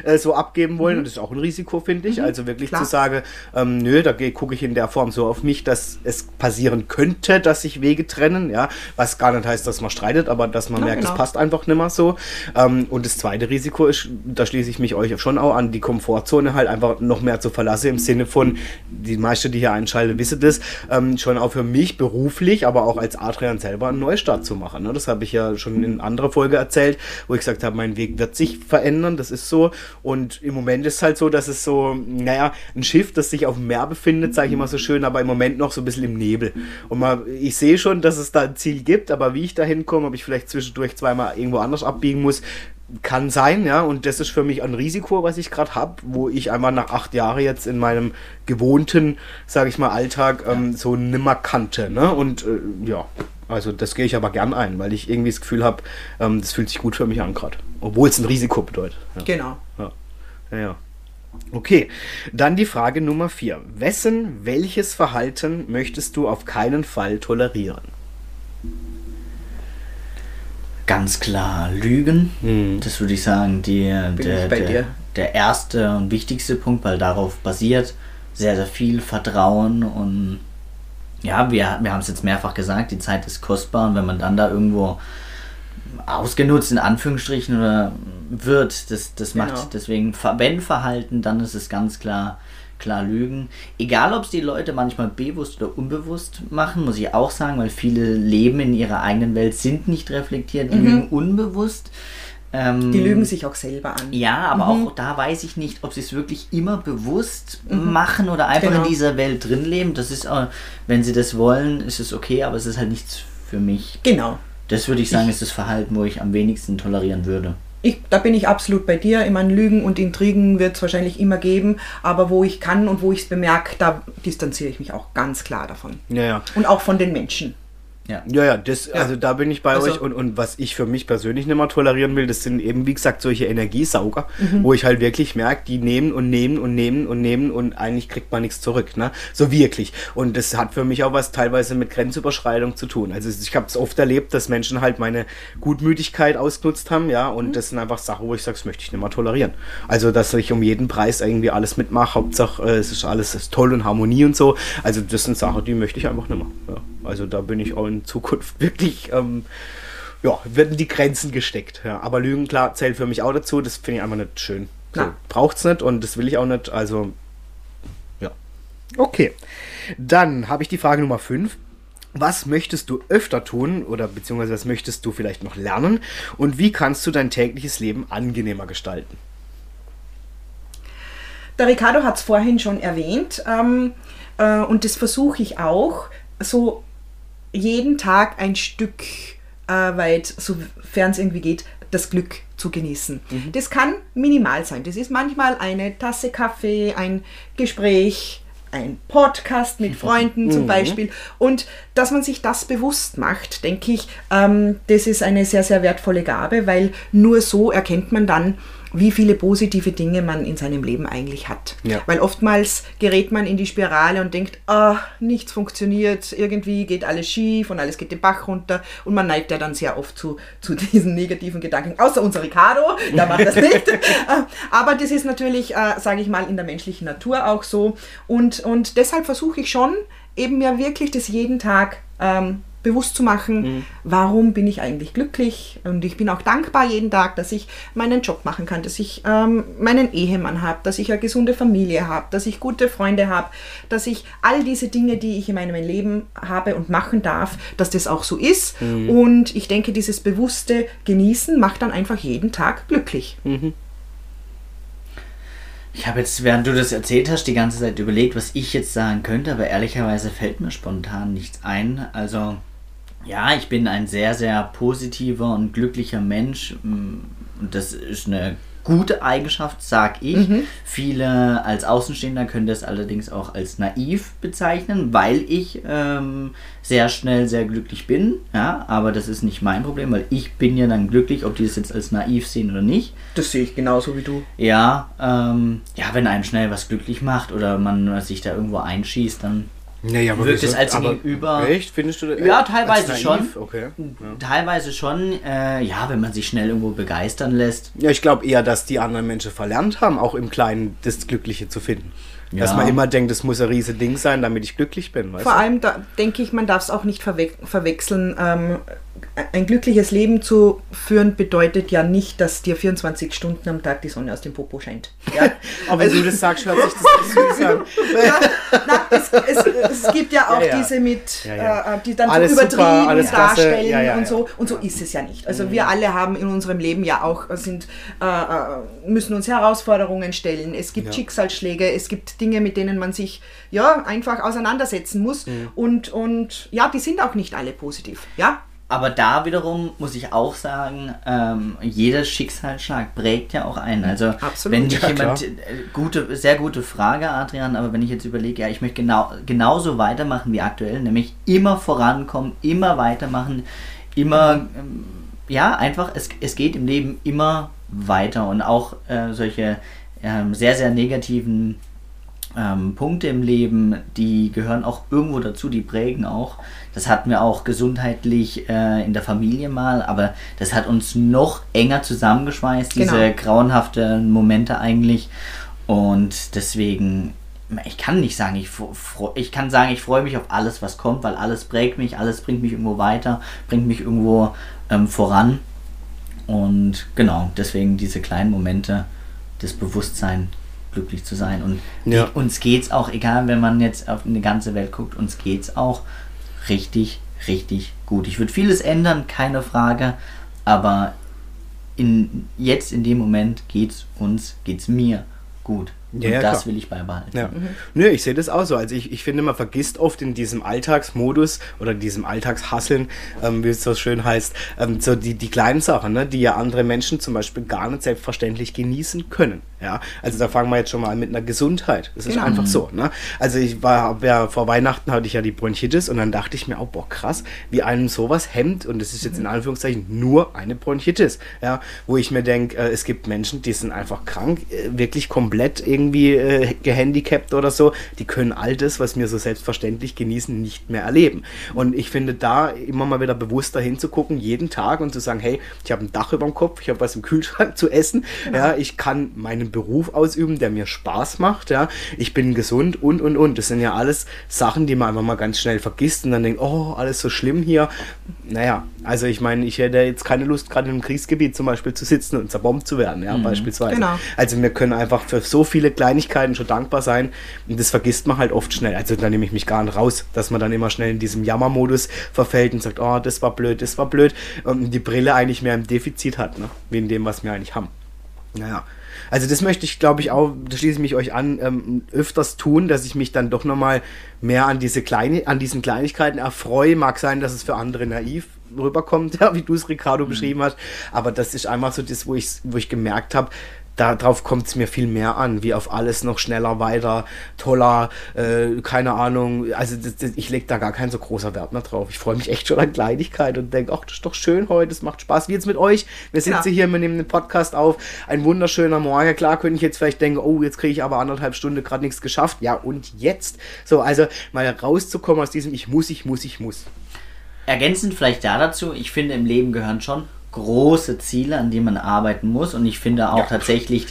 äh, so abgeben wollen. Mhm. Und das ist auch ein Risiko, finde ich. Mhm. Also wirklich Klar. zu sagen, ähm, nö, da gucke ich in der Form so auf mich, dass es passieren könnte, dass sich Wege trennen. Ja, was gar nicht heißt, dass man streitet, aber dass man ja, merkt, es genau. passt einfach nicht mehr so. Ähm, und das zweite Risiko ist, da schließe ich mich euch schon auch an, die Komfortzone halt einfach noch mehr zu verlassen im Sinne von, die meisten, die hier einschalten, wissen das, ähm, schon auch für mich beruflich, aber auch als Adrian selber einen Neustart zu machen. Ne? Das habe ich ja schon in anderer Folge erzählt, wo ich gesagt habe, mein Weg wird sich sich verändern, das ist so. Und im Moment ist halt so, dass es so, naja, ein Schiff, das sich auf dem Meer befindet, sage ich immer so schön, aber im Moment noch so ein bisschen im Nebel. Und mal, ich sehe schon, dass es da ein Ziel gibt, aber wie ich da hinkomme, ob ich vielleicht zwischendurch zweimal irgendwo anders abbiegen muss, kann sein, ja, und das ist für mich ein Risiko, was ich gerade habe, wo ich einfach nach acht Jahren jetzt in meinem gewohnten, sage ich mal, Alltag ähm, so nimmer kannte, ne? Und äh, ja, also das gehe ich aber gern ein, weil ich irgendwie das Gefühl habe, ähm, das fühlt sich gut für mich an gerade, obwohl es ein Risiko bedeutet. Ja. Genau. Ja. ja, ja. Okay, dann die Frage Nummer vier. Wessen, welches Verhalten möchtest du auf keinen Fall tolerieren? Ganz klar Lügen. Mhm. Das würde ich sagen, die, Bin der, ich bei der, dir. der erste und wichtigste Punkt, weil darauf basiert sehr, sehr viel Vertrauen und ja, wir, wir haben es jetzt mehrfach gesagt, die Zeit ist kostbar und wenn man dann da irgendwo ausgenutzt in Anführungsstrichen oder wird, das, das Genau. macht deswegen, wenn Verhalten, dann ist es ganz klar, klar Lügen. Egal, ob es die Leute manchmal bewusst oder unbewusst machen, muss ich auch sagen, weil viele leben in ihrer eigenen Welt, sind nicht reflektiert, lügen unbewusst. Ähm, Mhm. Die lügen sich auch selber an. ja, aber Mhm. auch da weiß ich nicht, ob sie es wirklich immer bewusst machen oder einfach Genau. in dieser Welt drin leben. Das ist, äh, wenn sie das wollen, ist es okay, aber es ist halt nichts für mich. Genau. Das würde ich sagen, ist das Verhalten, wo ich am wenigsten tolerieren würde. Ich, da bin ich absolut bei dir. Ich meine, Lügen und Intrigen wird es wahrscheinlich immer geben, aber wo ich kann und wo ich es bemerke, da distanziere ich mich auch ganz klar davon. Ja, ja. Und auch von den Menschen. Ja. Ja, ja, das, also da bin ich bei Also- euch und, und was ich für mich persönlich nicht mehr tolerieren will, das sind eben, wie gesagt, solche Energiesauger, Mhm. wo ich halt wirklich merke, die nehmen und nehmen und nehmen und nehmen und eigentlich kriegt man nichts zurück, ne? So wirklich. Und das hat für mich auch was teilweise mit Grenzüberschreitung zu tun. Also ich habe es oft erlebt, dass Menschen halt meine Gutmütigkeit ausgenutzt haben, ja, und Mhm. das sind einfach Sachen, wo ich sage, das möchte ich nicht mehr tolerieren. Also, dass ich um jeden Preis irgendwie alles mitmache, Hauptsache äh, es ist alles ist toll und Harmonie und so. Also das sind Sachen, die möchte ich einfach nicht mehr. Ja. Also da bin ich auch in Zukunft wirklich, ähm, ja, werden die Grenzen gesteckt. Ja. Aber Lügen, klar, zählt für mich auch dazu. Das finde ich einfach nicht schön. So, Na. braucht's nicht und das will ich auch nicht. Also, ja. Okay. Dann habe ich die Frage Nummer 5. Was möchtest du öfter tun oder beziehungsweise was möchtest du vielleicht noch lernen und wie kannst du dein tägliches Leben angenehmer gestalten? Der Ricardo hat es vorhin schon erwähnt ähm, äh, und das versuche ich auch, so jeden Tag ein Stück äh, weit, sofern es irgendwie geht, das Glück zu genießen. Das kann minimal sein. Das ist manchmal eine Tasse Kaffee, ein Gespräch, ein Podcast mit Freunden zum Beispiel. Und dass man sich das bewusst macht, denke ich, ähm, das ist eine sehr, sehr wertvolle Gabe, weil nur so erkennt man dann, wie viele positive Dinge man in seinem Leben eigentlich hat. Ja. Weil oftmals gerät man in die Spirale und denkt, ah, nichts funktioniert, irgendwie geht alles schief und alles geht den Bach runter und man neigt ja dann sehr oft zu, zu diesen negativen Gedanken, außer unser Ricardo, der macht das nicht. Äh, Aber das ist natürlich, äh, sage ich mal, in der menschlichen Natur auch so und, und deshalb versuche ich schon, eben mir wirklich das jeden Tag ähm, bewusst zu machen, warum bin ich eigentlich glücklich? Und ich bin auch dankbar jeden Tag, dass ich meinen Job machen kann, dass ich ähm, meinen Ehemann habe, dass ich eine gesunde Familie habe, dass ich gute Freunde habe, dass ich all diese Dinge, die ich in meinem Leben habe und machen darf, dass das auch so ist. Und ich denke, dieses bewusste Genießen macht dann einfach jeden Tag glücklich. Ich habe jetzt, während du das erzählt hast, die ganze Zeit überlegt, was ich jetzt sagen könnte, aber ehrlicherweise fällt mir spontan nichts ein. Also, ja, ich bin ein sehr, sehr positiver und glücklicher Mensch. mm, Und das ist eine gute Eigenschaft, sag ich. Viele als Außenstehender können das allerdings auch als naiv bezeichnen, weil ich ähm, sehr schnell sehr glücklich bin. Ja, aber das ist nicht mein Problem, weil ich bin ja dann glücklich, ob die das jetzt als naiv sehen oder nicht. Das sehe ich genauso wie du. Ja, ähm, ja, wenn einen schnell was glücklich macht oder man sich da irgendwo einschießt, dann Naja, aber Wirkt wieso- es als aber Gegenüber- Echt? Findest du das? Ja, teilweise schon. Okay. teilweise schon, äh, ja, wenn man sich schnell irgendwo begeistern lässt. Ja, ich glaube eher, dass die anderen Menschen verlernt haben, auch im Kleinen das Glückliche zu finden. Dass Ja. man immer denkt, es muss ein riesen Ding sein, damit ich glücklich bin. Weißt Vor du? allem, da denke ich, man darf es auch nicht verwe verwechseln. Ähm, ein glückliches Leben zu führen bedeutet ja nicht, dass dir 24 Stunden am Tag die Sonne aus dem Popo scheint. Ja? Aber wenn du das sagst, hört sich das süß an. ja, na, es, es, es, gibt ja auch Ja, ja. diese mit. Äh, die dann Alles so super, übertrieben klasse. darstellen und so. Und so ist es ja nicht. Also wir alle haben in unserem Leben ja auch, sind, äh, äh, müssen uns Herausforderungen stellen. Es gibt. Schicksalsschläge, es gibt Dinge, mit denen man sich ja einfach auseinandersetzen muss. Und, und ja, die sind auch nicht alle positiv. Ja, Aber da wiederum muss ich auch sagen, ähm, jeder Schicksalsschlag prägt ja auch einen. Also Absolut. wenn dich Ja, jemand, klar. äh, gute, sehr gute Frage, Adrian, aber wenn ich jetzt überlege, ja, ich möchte genau, genauso weitermachen wie aktuell, nämlich immer vorankommen, immer weitermachen, immer, ähm, ja, einfach, es, es geht im Leben immer weiter und auch äh, solche ähm, sehr, sehr negativen ähm, Punkte im Leben, die gehören auch irgendwo dazu, die prägen auch. Das hatten wir auch gesundheitlich äh, in der Familie mal, aber das hat uns noch enger zusammengeschweißt, diese Genau. grauenhaften Momente eigentlich. Und deswegen, ich kann nicht sagen, ich, ich kann sagen, ich freue mich auf alles, was kommt, weil alles prägt mich, alles bringt mich irgendwo weiter, bringt mich irgendwo ähm, voran. Und genau, deswegen diese kleinen Momente, das Bewusstsein, glücklich zu sein. Und Ja. uns geht's auch, egal wenn man jetzt auf eine ganze Welt guckt, uns geht's auch richtig, richtig gut. Ich würde vieles ändern, keine Frage, aber in, jetzt in dem Moment geht's uns, geht's mir gut. Ja, ja, das klar. will ich beibehalten. Ja. Nö, ich sehe das auch so. Also ich, ich finde, man vergisst oft in diesem Alltagsmodus oder diesem Alltagshasseln, ähm, wie es so schön heißt, ähm, so die, die kleinen Sachen, ne, die ja andere Menschen zum Beispiel gar nicht selbstverständlich genießen können. Ja, also da fangen wir jetzt schon mal an mit einer Gesundheit. Das ist Genau. einfach so. Ne? Also ich war ja vor Weihnachten hatte ich ja die Bronchitis und dann dachte ich mir auch, boah krass, wie einem sowas hemmt und das ist jetzt in Anführungszeichen nur eine Bronchitis. Ja, wo ich mir denke, äh, es gibt Menschen, die sind einfach krank, äh, wirklich komplett irgendwie äh, gehandicapt oder so, die können all das, was wir so selbstverständlich genießen, nicht mehr erleben. Und ich finde da immer mal wieder bewusster hinzugucken, jeden Tag und zu sagen, hey, ich habe ein Dach über dem Kopf, ich habe was im Kühlschrank zu essen, ja, ich kann meinen Beruf ausüben, der mir Spaß macht, ja, ich bin gesund und und und. Das sind ja alles Sachen, die man einfach mal ganz schnell vergisst und dann denkt, oh, alles so schlimm hier. Naja, also ich meine, ich hätte jetzt keine Lust, gerade im Kriegsgebiet zum Beispiel zu sitzen und zerbombt zu werden, ja, beispielsweise. Genau. Also wir können einfach für so viele Kleinigkeiten schon dankbar sein und das vergisst man halt oft schnell. Also da nehme ich mich gar nicht raus, dass man dann immer schnell in diesem Jammermodus verfällt und sagt, oh, das war blöd, das war blöd und die Brille eigentlich mehr im Defizit hat, ne? wie in dem, was wir eigentlich haben. Naja. Also das möchte ich, glaube ich, auch, da schließe ich mich euch an, ähm, öfters tun, dass ich mich dann doch nochmal mehr an diese kleine, an diesen Kleinigkeiten erfreue. Mag sein, dass es für andere naiv rüberkommt, ja, wie du es, Ricardo, beschrieben hast. Aber das ist einfach so das, wo ich, wo ich gemerkt habe, darauf kommt es mir viel mehr an, wie auf alles noch schneller, weiter, toller, äh, keine Ahnung. Also das, das, ich lege da gar kein so großer Wert mehr drauf. Ich freue mich echt schon an Kleinigkeit und denke, ach, das ist doch schön heute, es macht Spaß. Wie jetzt mit euch. Wir sitzen Genau. hier, wir nehmen den Podcast auf. Ein wunderschöner Morgen. Klar könnte ich jetzt vielleicht denken, oh, jetzt kriege ich aber anderthalb Stunden gerade nichts geschafft. Ja, und jetzt? So, also mal rauszukommen aus diesem Ich muss, ich muss, ich muss. Ergänzend vielleicht da dazu, ich finde im Leben gehören schon große Ziele, an denen man arbeiten muss und ich finde auch Ja. tatsächlich,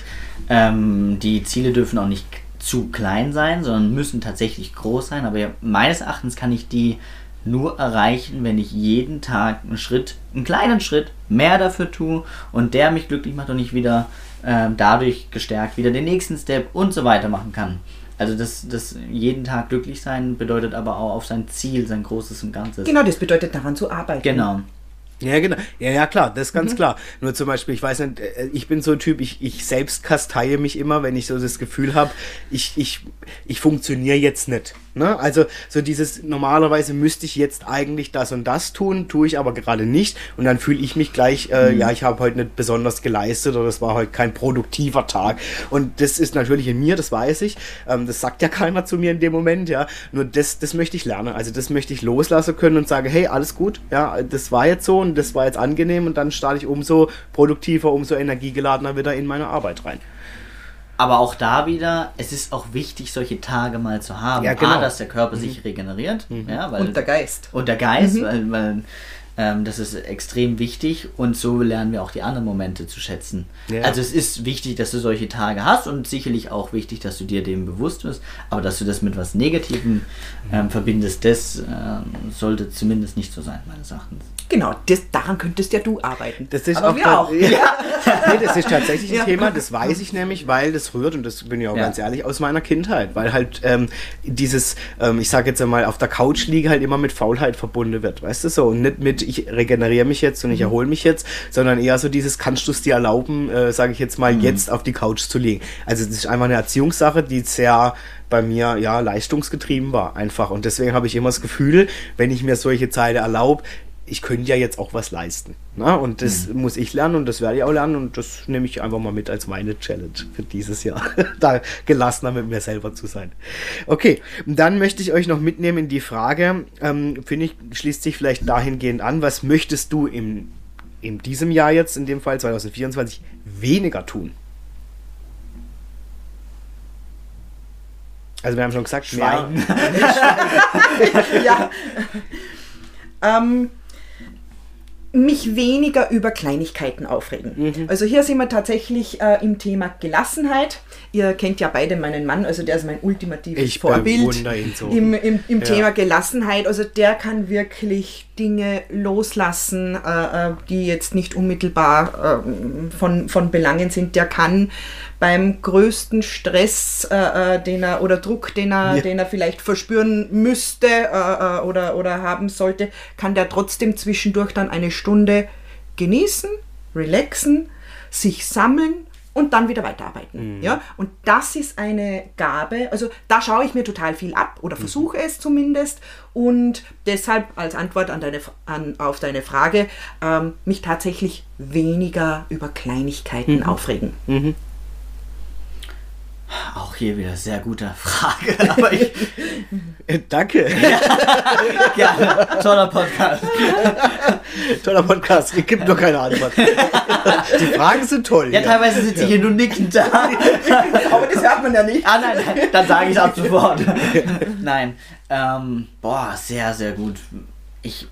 ähm, die Ziele dürfen auch nicht zu klein sein, sondern müssen tatsächlich groß sein, aber meines Erachtens kann ich die nur erreichen, wenn ich jeden Tag einen Schritt, einen kleinen Schritt mehr dafür tue und der mich glücklich macht und ich wieder ähm, dadurch gestärkt wieder den nächsten Step und so weiter machen kann. Also das, das jeden Tag glücklich sein bedeutet aber auch auf sein Ziel, sein Großes und Ganzes. Genau, das bedeutet daran zu arbeiten. Genau. Ja, genau. Ja, ja, klar, das ist ganz klar. Nur zum Beispiel, ich weiß nicht, äh, ich bin so ein Typ, ich, ich selbst kasteie mich immer, wenn ich so das Gefühl habe, ich, ich, ich funktioniere jetzt nicht. Ne? Also so dieses, normalerweise müsste ich jetzt eigentlich das und das tun, tue ich aber gerade nicht. Und dann fühle ich mich gleich, äh, ja, ich habe heute nicht besonders geleistet oder es war heute kein produktiver Tag. Und das ist natürlich in mir, das weiß ich. Ähm, das sagt ja keiner zu mir in dem Moment, ja. Nur das, das möchte ich lernen. Also das möchte ich loslassen können und sage, hey, alles gut, ja, das war jetzt so und das war jetzt angenehm und dann starte ich umso produktiver, umso energiegeladener wieder in meine Arbeit rein. Aber auch da wieder, es ist auch wichtig, solche Tage mal zu haben. Ja, genau. A, dass der Körper sich regeneriert. Ja, weil, Und der Geist. und der Geist, weil, weil Ähm, das ist extrem wichtig und so lernen wir auch die anderen Momente zu schätzen. Ja. Also es ist wichtig, dass du solche Tage hast und sicherlich auch wichtig, dass du dir dem bewusst wirst, aber dass du das mit was Negativem ähm, verbindest, das ähm, sollte zumindest nicht so sein, meines Erachtens. Genau, das, daran könntest ja du arbeiten. Das ist Aber auch, wir auch. Ja. nee, das ist tatsächlich ein Ja. Thema, das weiß ich nämlich, weil das rührt, und das bin ich auch Ja. ganz ehrlich, aus meiner Kindheit. Weil halt ähm, dieses, ähm, ich sage jetzt einmal, auf der Couch liegen halt immer mit Faulheit verbunden wird, weißt du so? Und nicht mit, ich regeneriere mich jetzt und ich Mhm. erhole mich jetzt, sondern eher so dieses, kannst du es dir erlauben, äh, sage ich jetzt mal, Mhm. jetzt auf die Couch zu liegen. Also das ist einfach eine Erziehungssache, die sehr bei mir ja leistungsgetrieben war einfach und deswegen habe ich immer das Gefühl, wenn ich mir solche Zeiten erlaube, ich könnte ja jetzt auch was leisten. Ne? Und das Mhm. muss ich lernen und das werde ich auch lernen und das nehme ich einfach mal mit als meine Challenge für dieses Jahr. da gelassener mit mir selber zu sein. Okay, dann möchte ich euch noch mitnehmen in die Frage, ähm, finde ich, schließt sich vielleicht dahingehend an, was möchtest du im, in diesem Jahr jetzt, in dem Fall 2024, weniger tun? Also wir haben schon gesagt, Schweigen. ja. ähm, mich weniger über Kleinigkeiten aufregen. Mhm. Also hier sind wir tatsächlich äh, im Thema Gelassenheit. Ihr kennt ja beide meinen Mann, also der ist mein ultimatives Ich Vorbild so. im, im, im Ja. Thema Gelassenheit. Also der kann wirklich Dinge loslassen, äh, äh, die jetzt nicht unmittelbar äh, von, von Belangen sind. Der kann beim größten Stress den er, oder Druck, den er, Ja. den er vielleicht verspüren müsste oder, oder haben sollte, kann der trotzdem zwischendurch dann eine Stunde genießen, relaxen, sich sammeln und dann wieder weiterarbeiten. Ja? Und das ist eine Gabe, also da schaue ich mir total viel ab oder versuche es zumindest und deshalb als Antwort an deine, an, auf deine Frage, ähm, mich tatsächlich weniger über Kleinigkeiten aufregen. Auch hier wieder sehr gute Frage, aber ich, Äh, Danke. gerne, toller Podcast. Toller Podcast. Es gibt nur keine Antwort. Die Fragen sind toll. Ja, hier. teilweise sitze ich hier nur nickend da. Aber das hört man ja nicht. Ah, nein, nein, dann sage ich es ab sofort. nein, ähm, boah, sehr, sehr gut. Ich,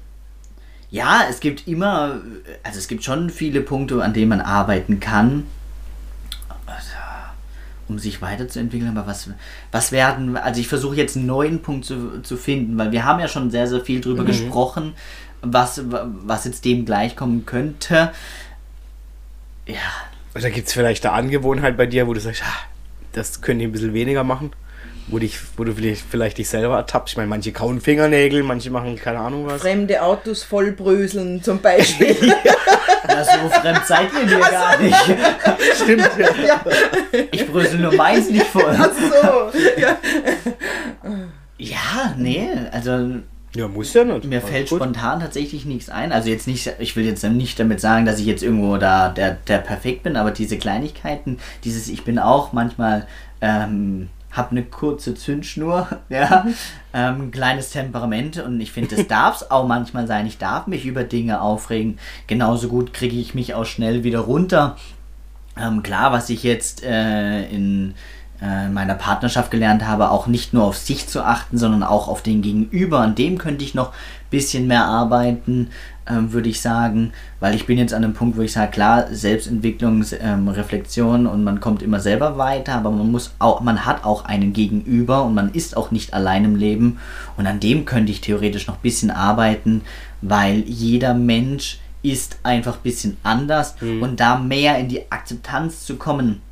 ja, es gibt immer, also es gibt schon viele Punkte, an denen man arbeiten kann, um sich weiterzuentwickeln. Aber was, was werden, also ich versuche jetzt einen neuen Punkt zu, zu finden, weil wir haben ja schon sehr, sehr viel drüber gesprochen, was, was jetzt dem gleichkommen könnte. Ja, Oder gibt es vielleicht eine Angewohnheit bei dir, wo du sagst, ah, das könnte ich ein bisschen weniger machen? Wo, dich, wo du vielleicht, vielleicht dich selber ertappst? Ich meine, manche kauen Fingernägel, manche machen keine Ahnung was. Fremde Autos vollbröseln zum Beispiel. das so fremd seid ihr mir gar nicht. Stimmt. Ja. Ich brösel nur meins nicht voll. Ach so. Ja. Ja, nee, also ja, muss ja nicht. mir Alles fällt gut. spontan tatsächlich nichts ein. Also jetzt nicht, ich will jetzt nicht damit sagen, dass ich jetzt irgendwo da der, der perfekt bin, aber diese Kleinigkeiten, dieses, ich bin auch manchmal, ähm, hab eine kurze Zündschnur, ja, ähm, ein kleines Temperament und ich finde, das darf es auch manchmal sein. Ich darf mich über Dinge aufregen. Genauso gut kriege ich mich auch schnell wieder runter. Ähm, klar, was ich jetzt äh, in äh, meiner Partnerschaft gelernt habe, auch nicht nur auf sich zu achten, sondern auch auf den Gegenüber. An dem könnte ich noch ein bisschen mehr arbeiten, ähm, würde ich sagen, weil ich bin jetzt an einem Punkt, wo ich sage, klar, Selbstentwicklung, ähm, Reflexion und man kommt immer selber weiter, aber man muss auch, man hat auch einen Gegenüber und man ist auch nicht allein im Leben und an dem könnte ich theoretisch noch ein bisschen arbeiten, weil jeder Mensch ist einfach ein bisschen anders und da mehr in die Akzeptanz zu kommen,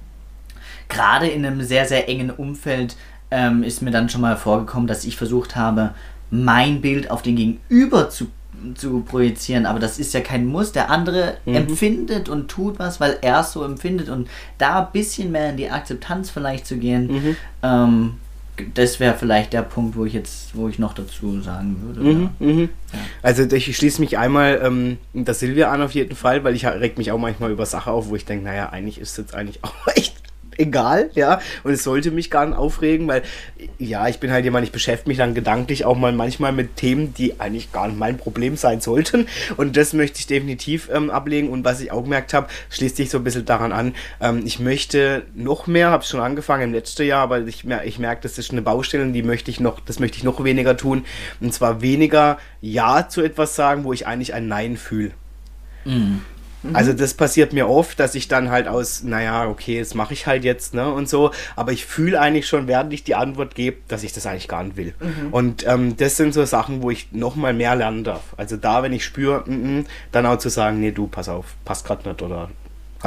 gerade in einem sehr, sehr engen Umfeld ähm, ist mir dann schon mal vorgekommen, dass ich versucht habe, mein Bild auf den Gegenüber zu, zu projizieren. Aber das ist ja kein Muss. Der andere empfindet und tut was, weil er es so empfindet. Und da ein bisschen mehr in die Akzeptanz vielleicht zu gehen, ähm, das wäre vielleicht der Punkt, wo ich jetzt, wo ich noch dazu sagen würde. Mhm, Ja. mhm. Also ich schließe mich einmal ähm, der Silvia an auf jeden Fall, weil ich reg mich auch manchmal über Sachen auf, wo ich denke, naja, eigentlich ist es jetzt eigentlich auch echt egal, ja. Und es sollte mich gar nicht aufregen, weil, ja, ich bin halt jemand, ich beschäftige mich dann gedanklich auch mal manchmal mit Themen, die eigentlich gar nicht mein Problem sein sollten. Und das möchte ich definitiv ähm, ablegen. Und was ich auch gemerkt habe, schließt sich so ein bisschen daran an, ähm, ich möchte noch mehr, habe schon angefangen im letzten Jahr, aber ich, ich merke, das ist eine Baustelle, die möchte ich noch, das möchte ich noch weniger tun. Und zwar weniger Ja zu etwas sagen, wo ich eigentlich ein Nein fühle. Mhm. Mhm. Also das passiert mir oft, dass ich dann halt aus, naja, okay, das mache ich halt jetzt, ne, und so, aber ich fühle eigentlich schon, während ich die Antwort gebe, dass ich das eigentlich gar nicht will. Mhm. Und ähm, das sind so Sachen, wo ich nochmal mehr lernen darf. Also da, wenn ich spüre, mm, mm, dann auch zu sagen, nee, du, pass auf, passt gerade nicht oder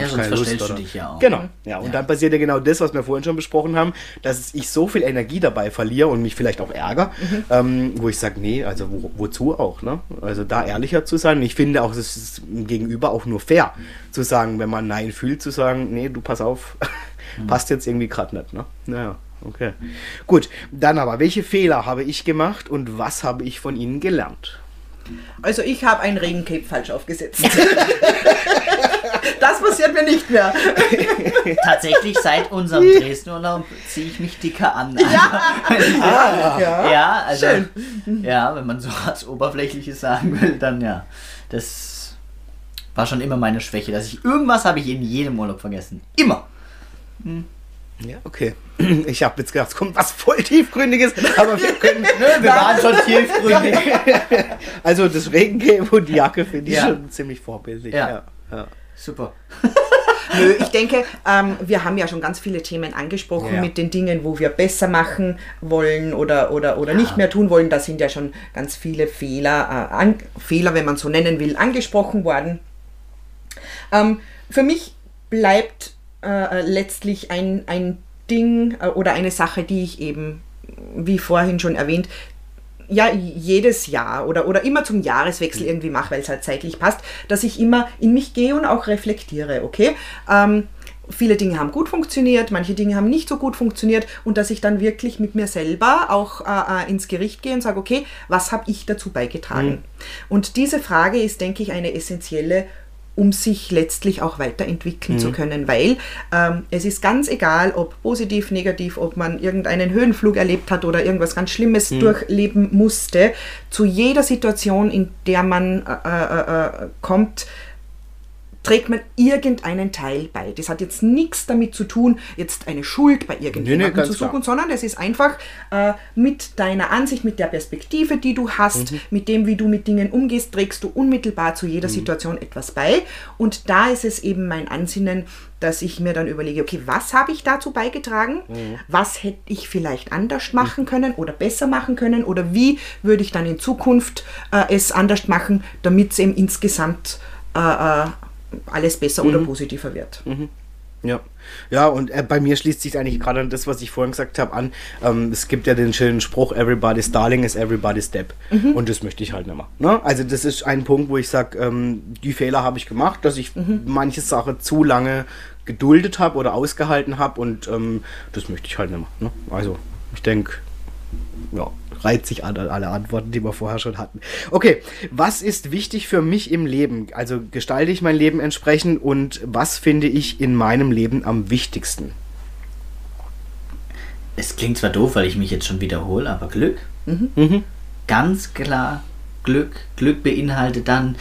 ja, sonst verstellst Lust, du dich ja auch. Genau, ja. Und ja. dann passiert ja genau das, was wir vorhin schon besprochen haben, dass ich so viel Energie dabei verliere und mich vielleicht auch ärgere, mhm. ähm, wo ich sage, nee, also wo, wozu auch, ne? Also da ehrlicher zu sein. Ich finde auch, es ist gegenüber auch nur fair, zu sagen, wenn man Nein fühlt, zu sagen, nee, du pass auf, mhm. passt jetzt irgendwie gerade nicht, ne? Naja. Okay. Gut, dann aber, welche Fehler habe ich gemacht und was habe ich von ihnen gelernt? Also ich habe ein Regencape falsch aufgesetzt. das passiert mir nicht mehr. Tatsächlich seit unserem Dresden-Urlaub ziehe ich mich dicker an. Ja, also, ah, ja. ja also Schön. ja, wenn man so was Oberflächliches sagen will, dann ja. Das war schon immer meine Schwäche, dass ich irgendwas habe ich in jedem Urlaub vergessen. Immer. Hm. Ja, okay. Ich habe jetzt gedacht, es kommt was voll tiefgründiges, aber wir können. Nö, wir waren schon tiefgründig. also das Regencape und die Jacke finde ich ja. schon ziemlich vorbildlich. Ja. ja, ja. Super. Nö, ich denke, ähm, wir haben ja schon ganz viele Themen angesprochen ja. mit den Dingen, wo wir besser machen wollen oder, oder, oder ja. nicht mehr tun wollen. Da sind ja schon ganz viele Fehler, äh, an, Fehler, wenn man so nennen will, angesprochen worden. Ähm, für mich bleibt äh, letztlich ein, ein Ding äh, oder eine Sache, die ich eben, wie vorhin schon erwähnt, ja, jedes Jahr oder, oder immer zum Jahreswechsel mhm. irgendwie mache, weil es halt zeitlich passt, dass ich immer in mich gehe und auch reflektiere, okay? Ähm, viele Dinge haben gut funktioniert, manche Dinge haben nicht so gut funktioniert und dass ich dann wirklich mit mir selber auch äh, äh ins Gericht gehe und sage, okay, was habe ich dazu beigetragen? Mhm. Und diese Frage ist, denke ich, eine essentielle um sich letztlich auch weiterentwickeln mhm. zu können, weil ähm, es ist ganz egal, ob positiv, negativ, ob man irgendeinen Höhenflug erlebt hat oder irgendwas ganz Schlimmes mhm. durchleben musste, zu jeder Situation, in der man äh, äh, äh kommt, trägt man irgendeinen Teil bei. Das hat jetzt nichts damit zu tun, jetzt eine Schuld bei irgendjemandem nee, nee, zu suchen, klar. sondern es ist einfach äh, mit deiner Ansicht, mit der Perspektive, die du hast, mhm. mit dem, wie du mit Dingen umgehst, trägst du unmittelbar zu jeder mhm. Situation etwas bei. Und da ist es eben mein Ansinnen, dass ich mir dann überlege, okay, was habe ich dazu beigetragen? Mhm. Was hätte ich vielleicht anders machen mhm. können oder besser machen können? Oder wie würde ich dann in Zukunft äh, es anders machen, damit es eben insgesamt äh, äh alles besser mhm. oder positiver wird. Mhm. Ja. Ja, und äh, bei mir schließt sich eigentlich gerade an das, was ich vorhin gesagt habe, an. Ähm, es gibt ja den schönen Spruch, everybody's darling is everybody's step. Mhm. Und das möchte ich halt nicht mehr. Ne? Also das ist ein Punkt, wo ich sage, ähm, die Fehler habe ich gemacht, dass ich mhm. manche Sache zu lange geduldet habe oder ausgehalten habe und ähm, das möchte ich halt nicht mehr. Ne? Also ich denke, ja, reiht sich an alle Antworten, die wir vorher schon hatten. Okay, was ist wichtig für mich im Leben? Also gestalte ich mein Leben entsprechend und was finde ich in meinem Leben am wichtigsten? Es klingt zwar doof, weil ich mich jetzt schon wiederhole, aber Glück. Mhm. Mhm. Ganz klar Glück. Glück beinhaltet dann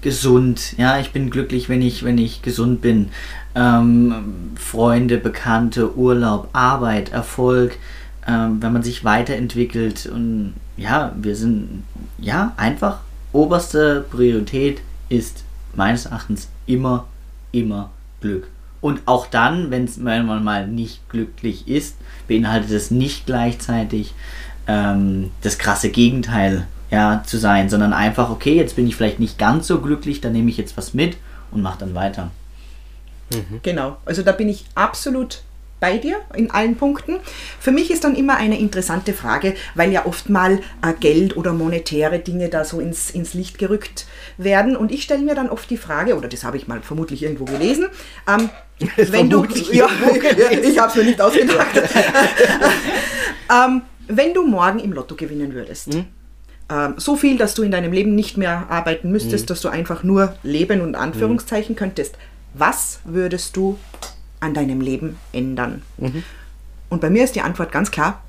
gesund. Ja, ich bin glücklich, wenn ich, wenn ich gesund bin. Ähm, Freunde, Bekannte, Urlaub, Arbeit, Erfolg, ähm, wenn man sich weiterentwickelt und ja, wir sind ja einfach oberste Priorität ist meines Erachtens immer, immer Glück. Und auch dann, wenn man mal nicht glücklich ist, beinhaltet es nicht gleichzeitig ähm, das krasse Gegenteil ja, zu sein, sondern einfach, okay, jetzt bin ich vielleicht nicht ganz so glücklich, dann nehme ich jetzt was mit und mache dann weiter. Mhm. Genau, also da bin ich absolut bei dir in allen Punkten. Für mich ist dann immer eine interessante Frage, weil ja oft mal äh, Geld oder monetäre Dinge da so ins, ins Licht gerückt werden. Und ich stelle mir dann oft die Frage, oder das habe ich mal vermutlich irgendwo gelesen, ähm, wenn du. Ja, ich habe es mir nicht ausgedacht. ähm, wenn du morgen im Lotto gewinnen würdest. Hm? Ähm, so viel, dass du in deinem Leben nicht mehr arbeiten müsstest, hm. dass du einfach nur leben und Anführungszeichen hm. könntest. Was würdest du an deinem Leben ändern? Und bei mir ist die Antwort ganz klar,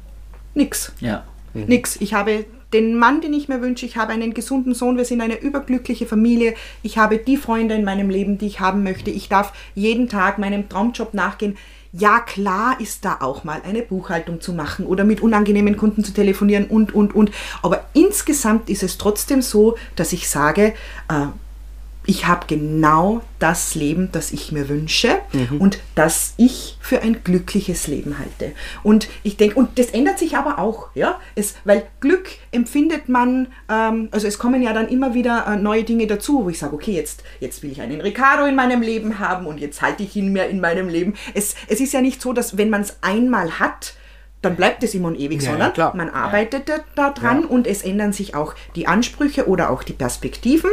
nix. Ja. Nix. Ich habe den Mann, den ich mir wünsche, ich habe einen gesunden Sohn, wir sind eine überglückliche Familie, ich habe die Freunde in meinem Leben, die ich haben möchte, ich darf jeden Tag meinem Traumjob nachgehen. Ja, klar ist da auch mal eine Buchhaltung zu machen oder mit unangenehmen Kunden zu telefonieren und, und, und. Aber insgesamt ist es trotzdem so, dass ich sage, äh, ich habe genau das Leben, das ich mir wünsche und das ich für ein glückliches Leben halte. Und ich denke, und das ändert sich aber auch, ja, es, weil Glück empfindet man, ähm, also es kommen ja dann immer wieder äh, neue Dinge dazu, wo ich sage, okay, jetzt, jetzt will ich einen Ricardo in meinem Leben haben und jetzt halte ich ihn mehr in meinem Leben. Es, es ist ja nicht so, dass wenn man es einmal hat, dann bleibt es immer und ewig, Ja, ja, sondern klar. man arbeitet da, da dran Ja. und es ändern sich auch die Ansprüche oder auch die Perspektiven.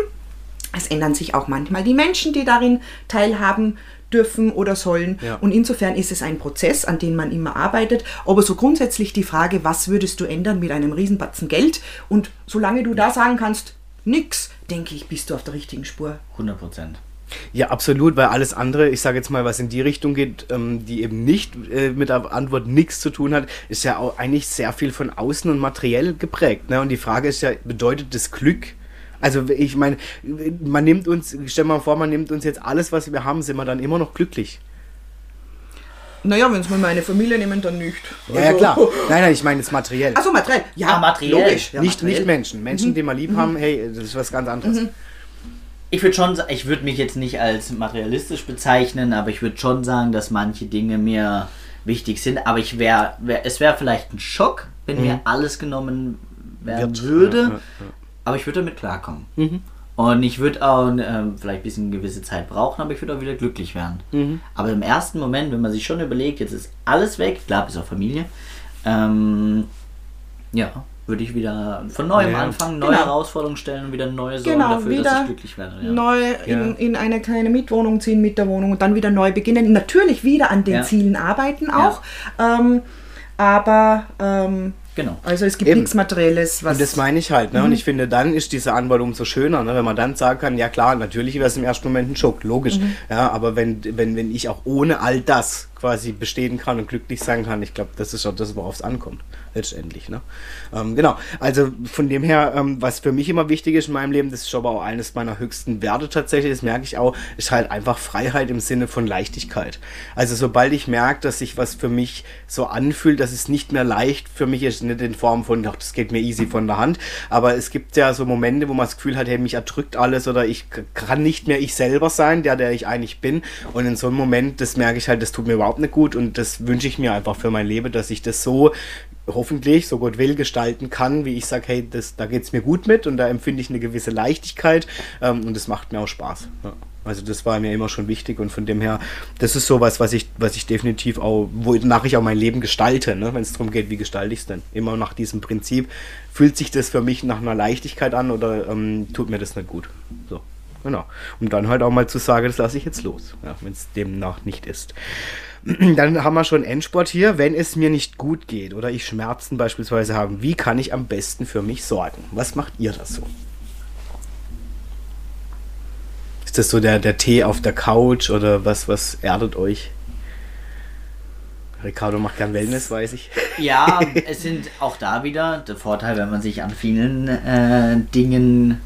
Es ändern sich auch manchmal die Menschen, die darin teilhaben dürfen oder sollen. Ja. Und insofern ist es ein Prozess, an dem man immer arbeitet. Aber so grundsätzlich die Frage, was würdest du ändern mit einem Riesenbatzen Geld? Und solange du da sagen kannst, nix, denke ich, bist du auf der richtigen Spur. 100 Prozent. Ja, absolut, weil alles andere, ich sage jetzt mal, was in die Richtung geht, ähm, die eben nicht äh, mit der Antwort nichts zu tun hat, ist ja auch eigentlich sehr viel von außen und materiell geprägt. Ne? Und die Frage ist ja, bedeutet das Glück? Also ich meine, man nimmt uns, stell mal vor, man nimmt uns jetzt alles, was wir haben, sind wir dann immer noch glücklich. Naja, wenn es mal meine Familie nehmen, dann nicht. Ja, ja klar. Nein, nein, ich meine jetzt materiell. Also materiell. Ja, Ah, materiell. Logisch. Ja, nicht, materiell. nicht Menschen. Menschen, die wir lieb haben, hey, das ist was ganz anderes. Ich würde schon, ich würde mich jetzt nicht als materialistisch bezeichnen, aber ich würde schon sagen, dass manche Dinge mir wichtig sind. Aber ich wäre, wär, es wäre vielleicht ein Schock, wenn mir alles genommen werden Wird. würde. Aber ich würde damit klarkommen. Und ich würde auch ähm, vielleicht ein bisschen eine gewisse Zeit brauchen, aber ich würde auch wieder glücklich werden. Aber im ersten Moment, wenn man sich schon überlegt, jetzt ist alles weg, klar, bis auf Familie, ähm, ja, würde ich wieder von neuem Ja. anfangen, neue Genau. Herausforderungen stellen und wieder neue Sorgen Genau, dafür, dass ich glücklich werde. Ja. neu in, Ja. in eine kleine Mietwohnung ziehen mit der Wohnung und dann wieder neu beginnen. Natürlich wieder an den Ja. Zielen arbeiten auch. Ähm, aber ähm, Genau. also es gibt Eben. nichts Materielles, was. Und das meine ich halt, ne? Mhm. Und ich finde, dann ist diese Antwort umso schöner, ne? wenn man dann sagen kann, ja klar, natürlich wäre es im ersten Moment ein Schock, logisch. Mhm. Ja, aber wenn, wenn, wenn ich auch ohne all das quasi bestehen kann und glücklich sein kann, ich glaube, das ist auch das, worauf es ankommt, letztendlich. Ne? Ähm, genau, also von dem her, ähm, was für mich immer wichtig ist in meinem Leben, das ist aber auch eines meiner höchsten Werte tatsächlich, das merke ich auch, ist halt einfach Freiheit im Sinne von Leichtigkeit. Also sobald ich merke, dass sich was für mich so anfühlt, dass es nicht mehr leicht für mich ist, nicht in Form von, ach, das geht mir easy von der Hand, aber es gibt ja so Momente, wo man das Gefühl hat, hey, mich erdrückt alles oder ich kann nicht mehr ich selber sein, der, der ich eigentlich bin. Und in so einem Moment, das merke ich halt, das tut mir überhaupt nicht gut und das wünsche ich mir einfach für mein Leben, dass ich das so hoffentlich, so Gott will, gestalten kann, wie ich sage, hey, das, da geht es mir gut mit und da empfinde ich eine gewisse Leichtigkeit ähm, und das macht mir auch Spaß. Ja. Also das war mir immer schon wichtig und von dem her, das ist sowas, was ich, was ich definitiv auch, wonach ich auch mein Leben gestalte, ne? wenn es darum geht, wie gestalte ich es denn? Immer nach diesem Prinzip, fühlt sich das für mich nach einer Leichtigkeit an oder ähm, tut mir das nicht gut? So, genau. Und dann halt auch mal zu sagen, das lasse ich jetzt los, ja, wenn es demnach nicht ist. Dann haben wir schon Endsport hier. Wenn es mir nicht gut geht oder ich Schmerzen beispielsweise habe, wie kann ich am besten für mich sorgen? Was macht ihr das so? Ist das so der, der Tee auf der Couch oder was, was erdet euch? Ricardo macht gern Wellness, weiß ich. Ja, es sind auch da wieder der Vorteil, wenn man sich an vielen äh, Dingen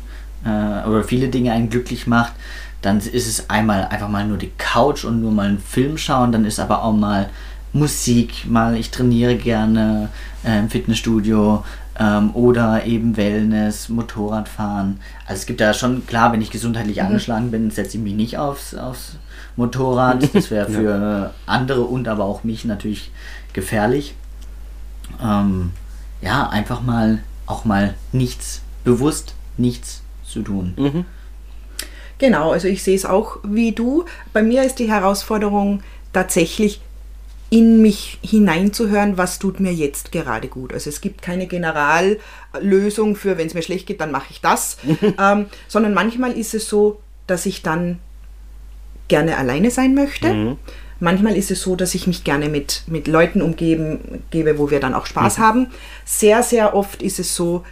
äh, oder viele Dinge einen glücklich macht, dann ist es einmal einfach mal nur die Couch und nur mal einen Film schauen, dann ist aber auch mal Musik, mal ich trainiere gerne äh, im Fitnessstudio ähm, oder eben Wellness, Motorradfahren. Also es gibt da schon, klar, wenn ich gesundheitlich angeschlagen bin, setze ich mich nicht aufs, aufs Motorrad. Das wäre für andere und aber auch mich natürlich gefährlich. Ähm, ja, einfach mal auch mal nichts, bewusst nichts zu tun. Genau, also ich sehe es auch wie du. Bei mir ist die Herausforderung tatsächlich in mich hineinzuhören, was tut mir jetzt gerade gut. Also es gibt keine Generallösung für, wenn es mir schlecht geht, dann mache ich das, ähm, sondern manchmal ist es so, dass ich dann gerne alleine sein möchte. Manchmal ist es so, dass ich mich gerne mit, mit Leuten umgeben gebe, wo wir dann auch Spaß haben. Sehr, sehr oft ist es so,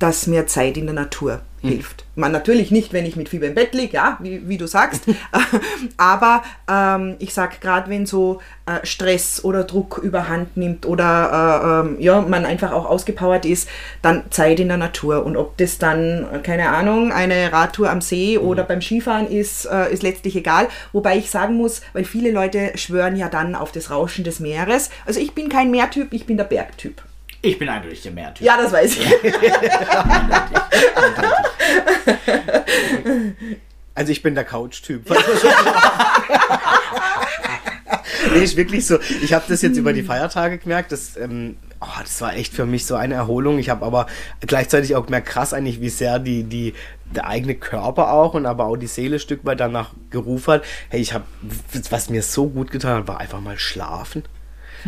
dass mir Zeit in der Natur hilft. Man natürlich nicht, wenn ich mit Fieber im Bett liege, ja, wie, wie du sagst, aber ähm, ich sag gerade, wenn so äh, Stress oder Druck überhand nimmt oder äh, ähm, ja, man einfach auch ausgepowert ist, dann Zeit in der Natur und ob das dann, keine Ahnung, eine Radtour am See oder beim Skifahren ist, äh, ist letztlich egal. Wobei ich sagen muss, weil viele Leute schwören ja dann auf das Rauschen des Meeres. Also ich bin kein Meertyp, ich bin der Bergtyp. Ich bin eindeutig der Meertyp. Ja, das weiß ich. Also ich bin der Couch-Typ. nee, ist wirklich so. Ich habe das jetzt über die Feiertage gemerkt. Das, ähm, oh, das war echt für mich so eine Erholung. Ich habe aber gleichzeitig auch gemerkt, krass eigentlich, wie sehr die, die, der eigene Körper auch und aber auch die Seele ein Stück weit danach gerufen hat. Hey, ich habe, was mir so gut getan hat, war einfach mal schlafen.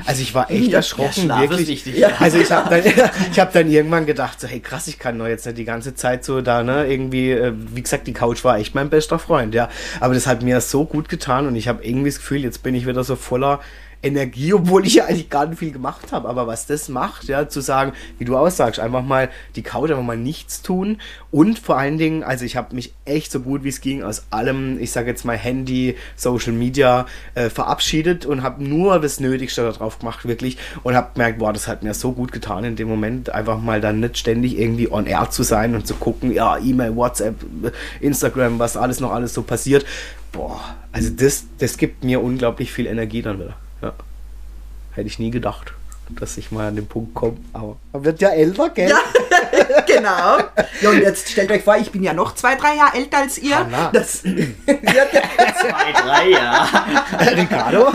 Also ich war echt Ja, erschrocken, ist wirklich. wichtig. Ja. Also ich habe dann, ich hab dann irgendwann gedacht, so, hey krass, ich kann doch jetzt nicht die ganze Zeit so da, ne, irgendwie, äh, wie gesagt, die Couch war echt mein bester Freund, ja. Aber das hat mir so gut getan und ich habe irgendwie das Gefühl, jetzt bin ich wieder so voller Energie, obwohl ich ja eigentlich gar nicht viel gemacht habe. Aber was das macht, ja, zu sagen, wie du aussagst, einfach mal die Couch, einfach mal nichts tun und vor allen Dingen, also ich habe mich echt so gut wie es ging aus allem, ich sage jetzt mal Handy, Social Media äh, verabschiedet und habe nur das Nötigste darauf gemacht, wirklich und habe gemerkt, boah, das hat mir so gut getan in dem Moment, einfach mal dann nicht ständig irgendwie on air zu sein und zu gucken, ja, E-Mail, WhatsApp, Instagram, was alles noch alles so passiert. Boah, also das, das gibt mir unglaublich viel Energie dann wieder. Ja. Hätte ich nie gedacht, dass ich mal an den Punkt komme. Aber man wird ja älter, gell? Ja, genau. Ja, und jetzt stellt euch vor, ich bin ja noch zwei, drei Jahre älter als ihr. Hanna. Das wird ja Zwei, drei, ja. Ricardo?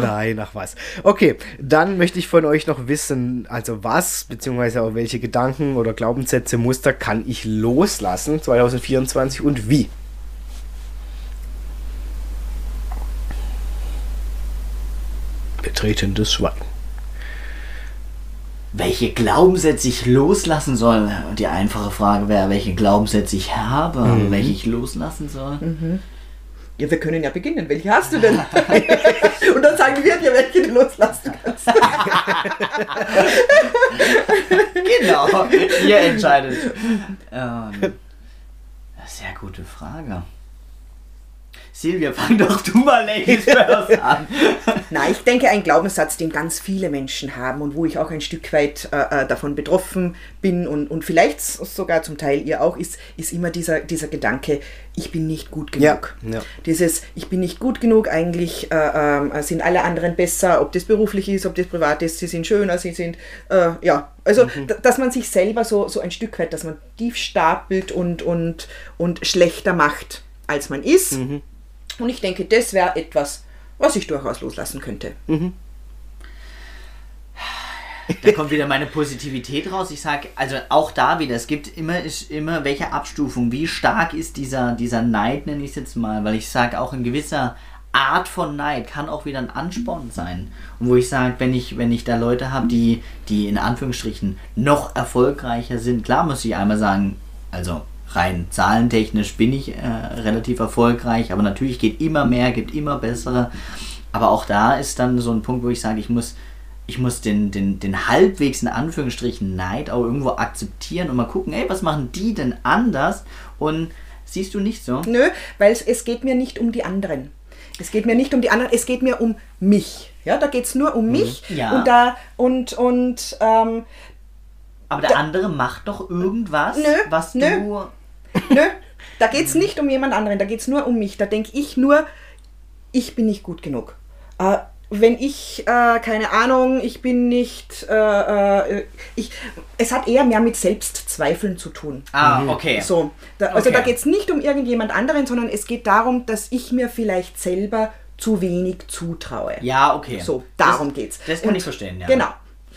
Nein, ach was. Okay, dann möchte ich von euch noch wissen, also was, beziehungsweise auch welche Gedanken oder Glaubenssätze, Muster kann ich loslassen 2024 und wie? Betretendes Schweigen. Welche Glaubenssätze ich loslassen soll? Und die einfache Frage wäre, welche Glaubenssätze ich habe, Mhm. welche ich loslassen soll. Ja, wir können ja beginnen. Welche hast du denn? Und dann sagen wir dir, welche du loslassen kannst. Genau, ihr entscheidet. Ähm, sehr gute Frage. Silvia, fang doch du mal Ladies First an. Na, ich denke, ein Glaubenssatz, den ganz viele Menschen haben und wo ich auch ein Stück weit äh, äh, davon betroffen bin und, und vielleicht sogar zum Teil ihr auch, ist, ist immer dieser, dieser Gedanke, ich bin nicht gut genug. Ja, ja. Dieses, ich bin nicht gut genug, eigentlich äh, ähm, sind alle anderen besser, ob das beruflich ist, ob das privat ist, sie sind schöner, sie sind, äh, ja, also, d- dass man sich selber so, so ein Stück weit, dass man tief stapelt und, und, und schlechter macht, als man ist. Und ich denke, das wäre etwas, was ich durchaus loslassen könnte. Da kommt wieder meine Positivität raus. Ich sage, also auch da wieder, es gibt immer, ist immer welche Abstufung, wie stark ist dieser, dieser Neid, nenne ich es jetzt mal, weil ich sage, auch ein gewisser Art von Neid kann auch wieder ein Ansporn sein. Und wo ich sage, wenn ich, wenn ich da Leute habe, die, die in Anführungsstrichen noch erfolgreicher sind, klar muss ich einmal sagen, also rein zahlentechnisch bin ich äh, relativ erfolgreich, aber natürlich geht immer mehr, gibt immer bessere. Aber auch da ist dann so ein Punkt, wo ich sage, ich muss, ich muss den, den, den halbwegs in Anführungsstrichen Neid auch irgendwo akzeptieren und mal gucken, ey, was machen die denn anders? Und siehst du nicht so? Nö, weil es, es geht mir nicht um die anderen. Es geht mir nicht um die anderen, es geht mir um mich. Ja, da geht es nur um mich. Ja. Und da, und, und, ähm, Aber der andere macht doch irgendwas, Nö, was du. nö, da geht es nicht um jemand anderen, da geht es nur um mich. Da denke ich nur, ich bin nicht gut genug. Äh, wenn ich, äh, keine Ahnung, ich bin nicht, äh, äh, ich, es hat eher mehr mit Selbstzweifeln zu tun. Ah, okay. So, da, also Okay. da geht es nicht um irgendjemand anderen, sondern es geht darum, dass ich mir vielleicht selber zu wenig zutraue. Ja, okay. So, darum das, geht's. Das kann Und- ich verstehen, ja. Genau.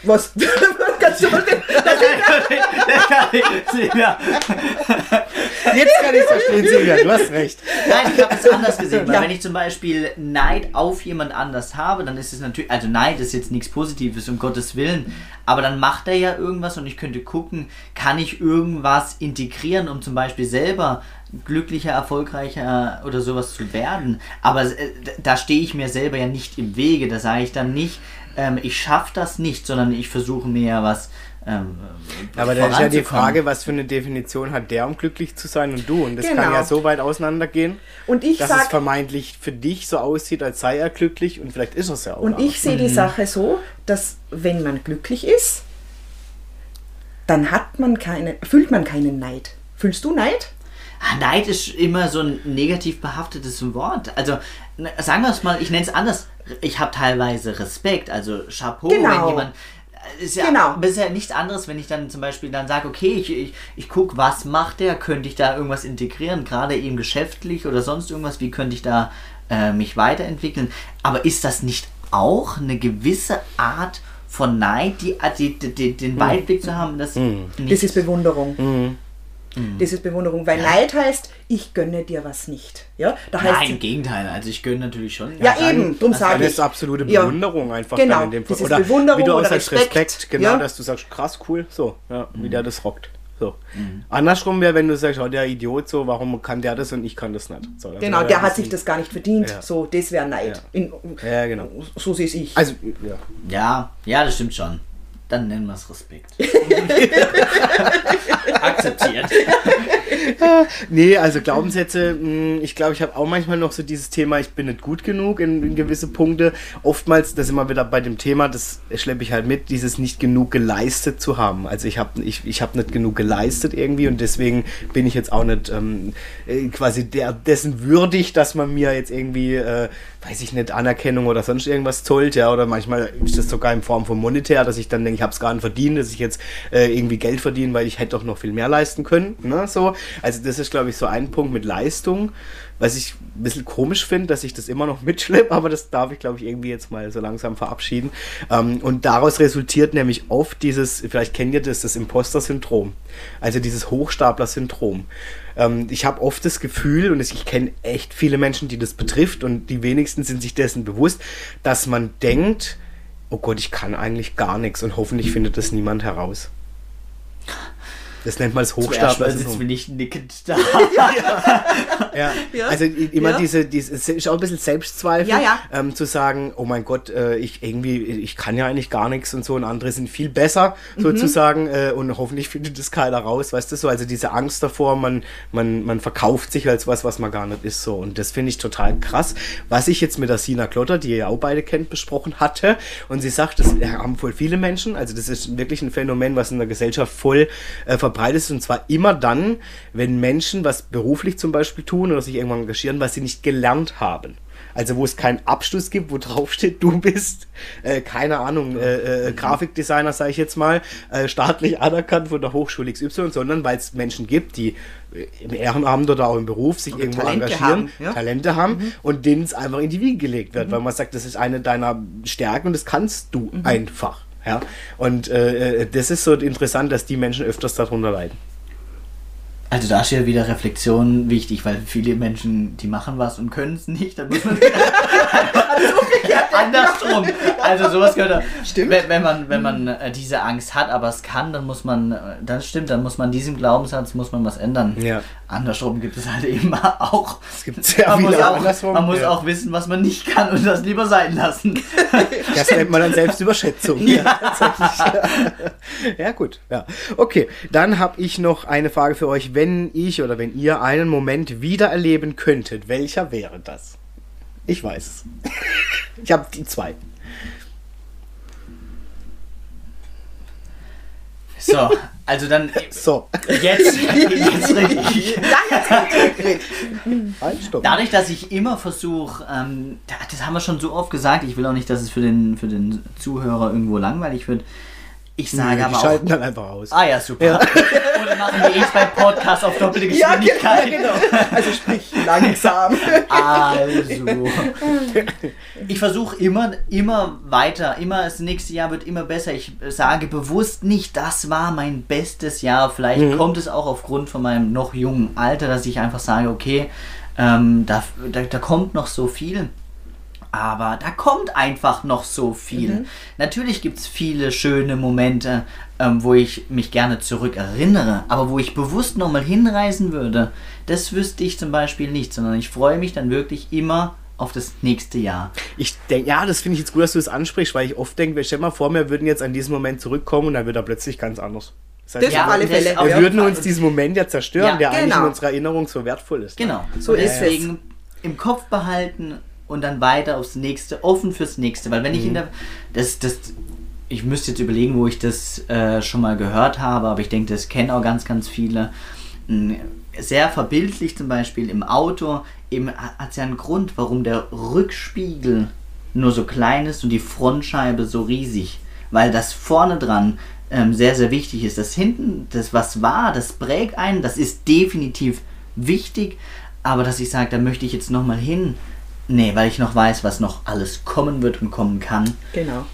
Was? Kannst du verstehen? das kann ich, ja. Jetzt kann ich verstehen, Silvia, du hast recht. Nein, ich habe es anders gesehen, weil Ja. wenn ich zum Beispiel Neid auf jemand anders habe, dann ist es natürlich, also Neid ist jetzt nichts Positives, um Gottes Willen, aber dann macht er ja irgendwas und ich könnte gucken, kann ich irgendwas integrieren, um zum Beispiel selber glücklicher, erfolgreicher oder sowas zu werden. Aber äh, da stehe ich mir selber ja nicht im Wege, da sage ich dann nicht, ähm, ich schaffe das nicht, sondern ich versuche mir was ähm, Aber dann ist ja die. Frage, was für eine Definition hat der, um glücklich zu sein und du? Und das kann Genau. ja so weit auseinandergehen, Und ich dass es sag, vermeintlich für dich so aussieht, als sei er glücklich und vielleicht ist er es ja auch. und ich sehe die Sache so, dass wenn man glücklich ist, dann hat man keine, fühlt man keinen Neid. Fühlst du Neid? Ah, Neid ist immer so ein negativ behaftetes Wort. Also sagen wir es mal, ich nenne es anders. Ich habe teilweise Respekt, also Chapeau, Genau. wenn jemand. Ist ja Genau. bisher nichts anderes, wenn ich dann zum Beispiel dann sage, okay, ich, ich, ich gucke, was macht der, könnte ich da irgendwas integrieren, gerade eben geschäftlich oder sonst irgendwas, wie könnte ich da äh, mich weiterentwickeln. Aber ist das nicht auch eine gewisse Art von Neid, die, die, die, die den Weitblick zu haben, dass nicht Das ist Bewunderung. Das ist Bewunderung, weil Neid heißt, ich gönne dir was nicht. Ja, da heißt Nein, im Gegenteil. Also ich gönne natürlich schon. Ja, eben, drum sage ich. ist absolute Ja. Bewunderung einfach Genau, dann in dem Fall. das ist Oder Bewunderung wie du oder aussagst, Respekt, Respekt, genau, ja. dass du sagst, krass, cool, so, ja, wie Mhm. der das rockt. So. Andersrum wäre, wenn du sagst, oh, der Idiot, so, warum kann der das und ich kann das nicht. So, Genau, der hat sich das gar nicht verdient. Ja. So, das wäre Neid. Ja. In, Ja, genau. so sehe ich. Also, ja. Ja, ja, das stimmt schon. Dann nennen wir es Respekt. Akzeptiert. Nee, also Glaubenssätze, mh, ich glaube, ich habe auch manchmal noch so dieses Thema, ich bin nicht gut genug in, in gewisse Punkte. Oftmals, das immer wieder bei dem Thema, das schleppe ich halt mit, dieses nicht genug geleistet zu haben. Also ich habe ich, ich hab nicht genug geleistet irgendwie und deswegen bin ich jetzt auch nicht ähm, äh, quasi der, dessen würdig, dass man mir jetzt irgendwie, äh, weiß ich nicht, Anerkennung oder sonst irgendwas zollt, ja, oder manchmal ist das sogar in Form von monetär, dass ich dann denke, ich habe es gar nicht verdient, dass ich jetzt äh, irgendwie Geld verdiene, weil ich hätte doch noch viel mehr leisten können, ne, so. Also das ist, glaube ich, so ein Punkt mit Leistung, was ich ein bisschen komisch finde, dass ich das immer noch mitschleppe, aber das darf ich, glaube ich, irgendwie jetzt mal so langsam verabschieden. Ähm, und daraus resultiert nämlich oft dieses, vielleicht kennt ihr das, das Imposter-Syndrom, also dieses Hochstapler-Syndrom. Ähm, ich habe oft das Gefühl, und ich kenne echt viele Menschen, die das betrifft, und die wenigsten sind sich dessen bewusst, dass man denkt, oh Gott, ich kann eigentlich gar nichts und hoffentlich findet das niemand heraus. Das nennt man das Zuerst mal Hochstapler-Syndrom. sitzen wir nicht nickend da. Ja. Ja. Also i- immer Ja. diese, diese, es ist auch ein bisschen Selbstzweifel, Ja, ja. Ähm, zu sagen, oh mein Gott, äh, ich irgendwie, ich kann ja eigentlich gar nichts und so und andere sind viel besser, Mhm. sozusagen, äh, und hoffentlich findet das keiner raus, weißt du so, also diese Angst davor, man, man, man verkauft sich als was, was man gar nicht ist, so und das finde ich total krass, was ich jetzt mit der Sina Klotter, die ihr ja auch beide kennt, besprochen hatte und sie sagt, das haben voll viele Menschen, also das ist wirklich ein Phänomen, was in der Gesellschaft voll äh, verbreitet ist und zwar immer dann, wenn Menschen was beruflich zum Beispiel tun oder sich irgendwann engagieren, was sie nicht gelernt haben. Also wo es keinen Abschluss gibt, wo drauf steht, du bist, äh, keine Ahnung, äh, äh, Grafikdesigner, sage ich jetzt mal, äh, staatlich anerkannt von der Hochschule XY, sondern weil es Menschen gibt, die äh, im Ehrenamt oder auch im Beruf sich irgendwo Talente engagieren, haben, ja. Talente haben und denen es einfach in die Wiege gelegt wird, weil man sagt, das ist eine deiner Stärken und das kannst du einfach. Ja? Und äh, äh, das ist so interessant, dass die Menschen öfters darunter leiden. Also da ist ja wieder Reflexion wichtig, weil viele Menschen, die machen was und können es nicht, dann muss man andersrum. Also sowas gehört. Stimmt. Wenn, wenn man, wenn man äh, diese Angst hat, aber es kann, dann muss man, äh, das stimmt, dann muss man diesem Glaubenssatz, muss man was ändern. Ja. Andersrum gibt es halt eben auch. Es gibt sehr Man muss, viele auch, andersrum. man muss ja. auch wissen, was man nicht kann und das lieber sein lassen. Das nennt man dann Selbstüberschätzung. ja, tatsächlich. ja, gut. Ja. Okay, dann habe ich noch eine Frage für euch. Wenn ich oder wenn ihr einen Moment wieder erleben könntet, welcher wäre das? Ich weiß es. Ich habe die zwei. So, also dann So, jetzt, jetzt richtig. halt, stopp. Dadurch, dass ich immer versuche, ähm, da- das haben wir schon so oft gesagt, ich will auch nicht, dass es für den, für den Zuhörer irgendwo langweilig wird. Ich sage die aber auch. schalten dann einfach aus. Ah ja, super. Oder machen wir ich beim Podcast auf doppelte Ja, genau, Geschwindigkeit. genau. Also sprich langsam. Also. Ich versuche immer, immer weiter, immer das nächste Jahr wird immer besser. Ich sage bewusst nicht, das war mein bestes Jahr. Vielleicht Mhm. kommt es auch aufgrund von meinem noch jungen Alter, dass ich einfach sage, okay, ähm, da, da, da kommt noch so viel. Aber da kommt einfach noch so viel. Natürlich gibt es viele schöne Momente, ähm, wo ich mich gerne zurückerinnere, aber wo ich bewusst nochmal hinreisen würde, das wüsste ich zum Beispiel nicht, sondern ich freue mich dann wirklich immer auf das nächste Jahr. Ich denke, ja, das finde ich jetzt gut, dass du das ansprichst, weil ich oft denke, stell mal vor, wir würden jetzt an diesen Moment zurückkommen und dann wird er plötzlich ganz anders. Das, heißt, das ja, auf alle Fälle. Wir würden uns diesen Moment ja zerstören, ja, der genau. eigentlich in unserer Erinnerung so wertvoll ist. Genau. So ist deswegen es. im Kopf behalten und dann weiter aufs nächste, offen fürs nächste. Weil wenn mhm. ich in mhm. der. Das, das, ich müsste jetzt überlegen, wo ich das äh, schon mal gehört habe, aber ich denke, das kennen auch ganz, ganz viele. Sehr verbildlich zum Beispiel im Auto, eben hat es ja einen Grund, warum der Rückspiegel nur so klein ist und die Frontscheibe so riesig. Weil das vorne dran ähm, sehr, sehr wichtig ist. Das hinten, das was war, das prägt einen, das ist definitiv wichtig, aber dass ich sage, da möchte ich jetzt nochmal hin, nee, weil ich noch weiß, was noch alles kommen wird und kommen kann. Genau.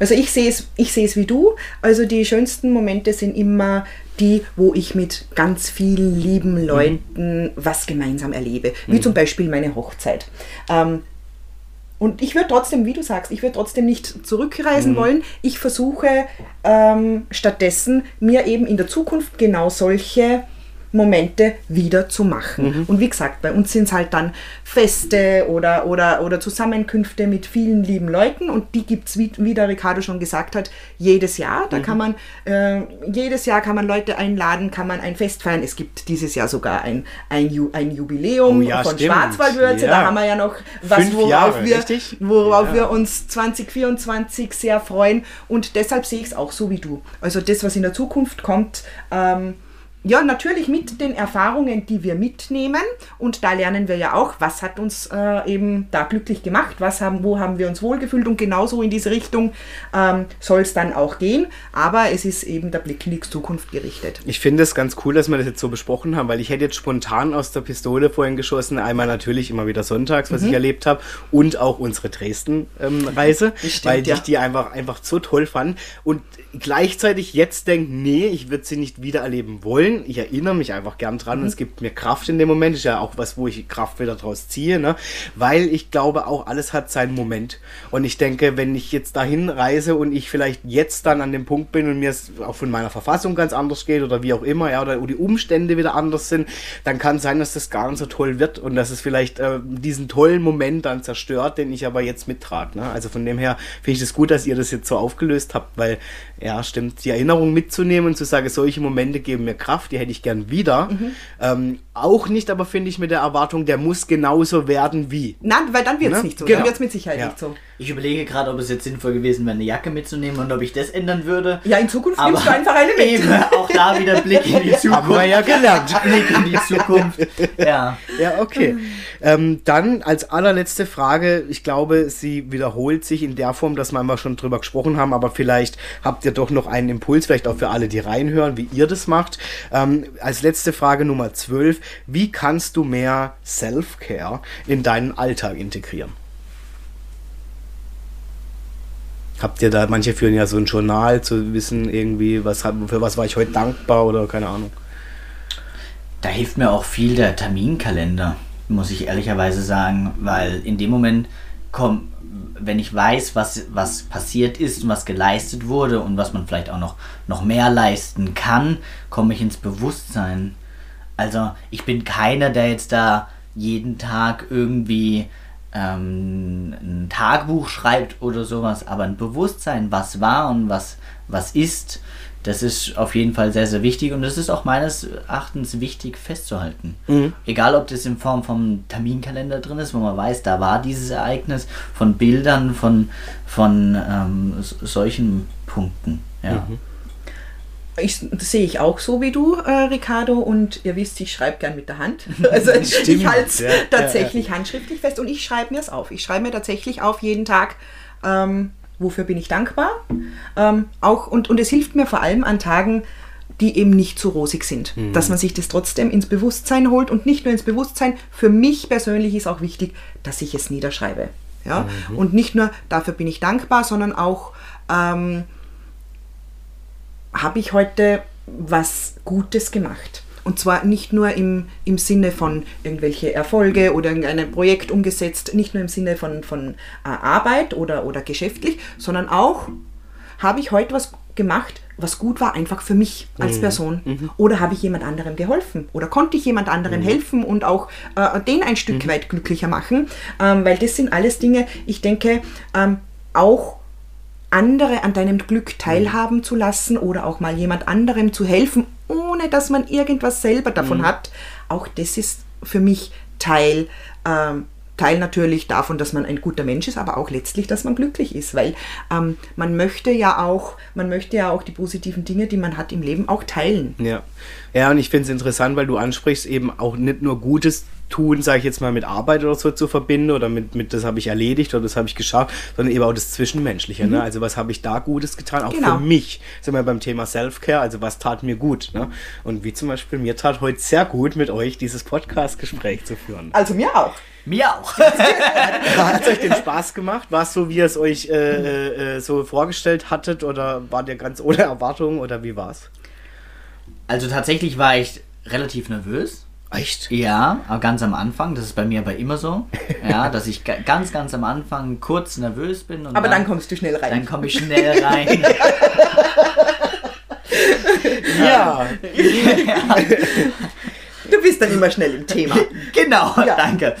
Also ich sehe es, ich sehe es wie du. Also die schönsten Momente sind immer die, wo ich mit ganz vielen lieben mhm. Leuten mhm. was gemeinsam erlebe. Wie mhm. zum Beispiel meine Hochzeit. Ähm, und ich würde trotzdem, wie du sagst, ich würde trotzdem nicht zurückreisen mhm. wollen. Ich versuche ähm, stattdessen mir eben in der Zukunft genau solche Momente wieder zu machen. Mhm. Und wie gesagt, bei uns sind es halt dann Feste oder, oder, oder Zusammenkünfte mit vielen lieben Leuten und die gibt es, wie, wie der Ricardo schon gesagt hat, jedes Jahr. Da mhm. kann man, äh, jedes Jahr kann man Leute einladen, kann man ein Fest feiern. Es gibt dieses Jahr sogar ein, ein, Ju, ein Jubiläum oh, ja, von stimmt. Schwarzwaldwürze. Ja. Da haben wir ja noch was, worauf, Jahre, wir, worauf ja. wir uns 2024 sehr freuen. Und deshalb sehe ich es auch so wie du. Also das, was in der Zukunft kommt, ähm, ja, natürlich mit den Erfahrungen, die wir mitnehmen. Und da lernen wir ja auch, was hat uns äh, eben da glücklich gemacht, was haben, wo haben wir uns wohlgefühlt und genauso in diese Richtung ähm, soll es dann auch gehen. Aber es ist eben der Blick in die Zukunft gerichtet. Ich finde es ganz cool, dass wir das jetzt so besprochen haben, weil ich hätte jetzt spontan aus der Pistole vorhin geschossen. Einmal natürlich immer wieder sonntags, was mhm. ich erlebt habe, und auch unsere Dresden-Reise, ähm, weil ja. ich die einfach, einfach so toll fand. Und gleichzeitig jetzt denke, nee, ich würde sie nicht wieder erleben wollen wollen. Ich erinnere mich einfach gern dran mhm. und es gibt mir Kraft in dem Moment. Ist ja auch was, wo ich Kraft wieder draus ziehe, ne? Weil ich glaube auch, alles hat seinen Moment. Und ich denke, wenn ich jetzt dahin reise und ich vielleicht jetzt dann an dem Punkt bin und mir es auch von meiner Verfassung ganz anders geht oder wie auch immer, ja, oder die Umstände wieder anders sind, dann kann es sein, dass das gar nicht so toll wird und dass es vielleicht äh, diesen tollen Moment dann zerstört, den ich aber jetzt mittrage. Ne? Also von dem her finde ich es das gut, dass ihr das jetzt so aufgelöst habt, weil, ja, stimmt, die Erinnerung mitzunehmen und zu sagen, solche Momente geben mir Kraft Kraft, die hätte ich gern wieder. Mhm. Ähm, auch nicht, aber finde ich mit der Erwartung, der muss genauso werden wie. Nein, weil dann wird es ne? nicht so. Genau. Dann wird es mit Sicherheit ja. nicht so. Ich überlege gerade, ob es jetzt sinnvoll gewesen wäre, eine Jacke mitzunehmen und ob ich das ändern würde. Ja, in Zukunft aber nimmst du einfach eine mit. Eben, auch da wieder Blick in die Zukunft. Haben wir ja gelernt. Blick in die Zukunft. Ja. Ja, okay. Ähm, dann als allerletzte Frage, ich glaube, sie wiederholt sich in der Form, dass wir mal schon drüber gesprochen haben, aber vielleicht habt ihr doch noch einen Impuls, vielleicht auch für alle, die reinhören, wie ihr das macht. Ähm, als letzte Frage Nummer 12, wie kannst du mehr Self-Care in deinen Alltag integrieren? Habt ihr da, manche führen ja so ein Journal zu wissen, irgendwie, was, für was war ich heute dankbar oder keine Ahnung. Da hilft mir auch viel der Terminkalender, muss ich ehrlicherweise sagen, weil in dem Moment komm, wenn ich weiß, was, was passiert ist und was geleistet wurde und was man vielleicht auch noch, noch mehr leisten kann, komme ich ins Bewusstsein. Also ich bin keiner, der jetzt da jeden Tag irgendwie ähm, ein Tagebuch schreibt oder sowas, aber ein Bewusstsein, was war und was, was ist, das ist auf jeden Fall sehr, sehr wichtig und das ist auch meines Erachtens wichtig festzuhalten. Mhm. Egal, ob das in Form vom Terminkalender drin ist, wo man weiß, da war dieses Ereignis, von Bildern, von, von ähm, solchen Punkten. Ja. Mhm ich, das sehe ich auch so wie du, äh, Ricardo, und ihr wisst, ich schreibe gern mit der Hand. Also Stimmt, ich halte es ja, tatsächlich ja, ja. handschriftlich fest und ich schreibe mir es auf. Ich schreibe mir tatsächlich auf jeden Tag, ähm, wofür bin ich dankbar. Ähm, auch, und, und es hilft mir vor allem an Tagen, die eben nicht so rosig sind. Mhm. Dass man sich das trotzdem ins Bewusstsein holt und nicht nur ins Bewusstsein. Für mich persönlich ist auch wichtig, dass ich es niederschreibe. Ja? Mhm. Und nicht nur dafür bin ich dankbar, sondern auch ähm, habe ich heute was Gutes gemacht. Und zwar nicht nur im, im Sinne von irgendwelche Erfolge oder irgendein Projekt umgesetzt, nicht nur im Sinne von, von äh, Arbeit oder, oder geschäftlich, sondern auch habe ich heute was gemacht, was gut war, einfach für mich als Person? Oder habe ich jemand anderem geholfen? Oder konnte ich jemand anderem helfen und auch äh, den ein Stück weit glücklicher machen? Ähm, weil das sind alles Dinge, ich denke, ähm, auch andere an deinem Glück teilhaben zu lassen oder auch mal jemand anderem zu helfen, ohne dass man irgendwas selber davon hat, auch das ist für mich Teil, ähm, Teil natürlich davon, dass man ein guter Mensch ist, aber auch letztlich, dass man glücklich ist, weil ähm, man möchte ja auch, man möchte ja auch die positiven Dinge, die man hat im Leben, auch teilen. Ja. Ja, und ich finde es interessant, weil du ansprichst, eben auch nicht nur Gutes tun, sage ich jetzt mal, mit Arbeit oder so zu verbinden oder mit, mit das habe ich erledigt oder das habe ich geschafft, sondern eben auch das Zwischenmenschliche. Ne? Also was habe ich da Gutes getan, auch Genau. für mich. Sind wir beim Thema Self-Care, also was tat mir gut. Ne? Und wie zum Beispiel, mir tat heute sehr gut, mit euch dieses Podcast-Gespräch zu führen. Also mir auch. Mir auch. Hat es euch den Spaß gemacht? War es so, wie ihr es euch äh, äh, äh, so vorgestellt hattet oder war der ganz ohne Erwartungen oder wie war es? Also tatsächlich war ich relativ nervös. Echt? Ja, aber ganz am Anfang. Das ist bei mir aber immer so. Ja, dass ich ga- ganz, ganz am Anfang kurz nervös bin. Aber dann kommst du schnell rein. Dann komme ich schnell rein. Ja. Du bist dann immer schnell im Thema. genau, Ja. danke.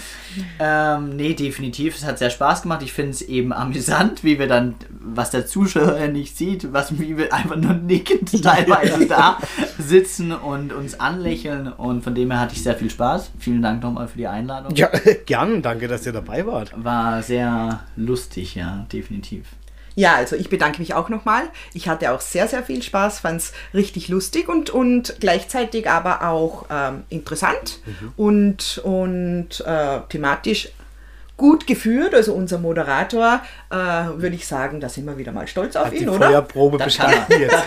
Ähm, nee, definitiv. Es hat sehr Spaß gemacht. Ich finde es eben amüsant, wie wir dann, was der Zuschauer nicht sieht, was wie wir einfach nur nickend teilweise da sitzen und uns anlächeln. Und von dem her hatte ich sehr viel Spaß. Vielen Dank nochmal für die Einladung. Ja, gern. Danke, dass ihr dabei wart. War sehr lustig, ja, definitiv. Ja, also ich bedanke mich auch nochmal. Ich hatte auch sehr, sehr viel Spaß, fand es richtig lustig und, und gleichzeitig aber auch ähm, interessant und, und äh, thematisch gut geführt. Also unser Moderator, äh, würde ich sagen, da sind wir wieder mal stolz auf Hat die ihn, oder? Feuerprobe Das kann bestanden jetzt. Das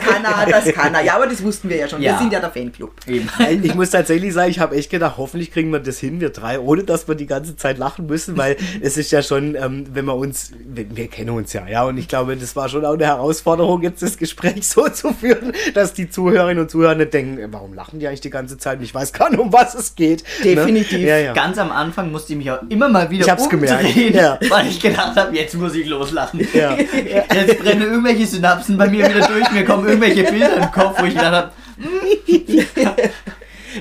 kann er, das kann er. Ja, aber das wussten wir ja schon. Wir Ja. sind ja der Fanclub. Eben. Ich muss tatsächlich sagen, ich habe echt gedacht, hoffentlich kriegen wir das hin, wir drei, ohne dass wir die ganze Zeit lachen müssen, weil es ist ja schon, ähm, wenn wir uns, wir, wir kennen uns ja, ja, und ich glaube, das war schon auch eine Herausforderung, jetzt das Gespräch so zu führen, dass die Zuhörerinnen und Zuhörer nicht denken, warum lachen die eigentlich die ganze Zeit? Und ich weiß gar nicht, um was es geht. Definitiv. Ne? Ja, ja. Ganz am Anfang musste ich mich auch immer mal wieder Ich hab's gemerkt, ja. weil ich gedacht habe, jetzt muss ich loslachen. Ja. Jetzt brennen irgendwelche Synapsen bei mir wieder durch, mir kommen irgendwelche Bilder im Kopf, wo ich gedacht habe,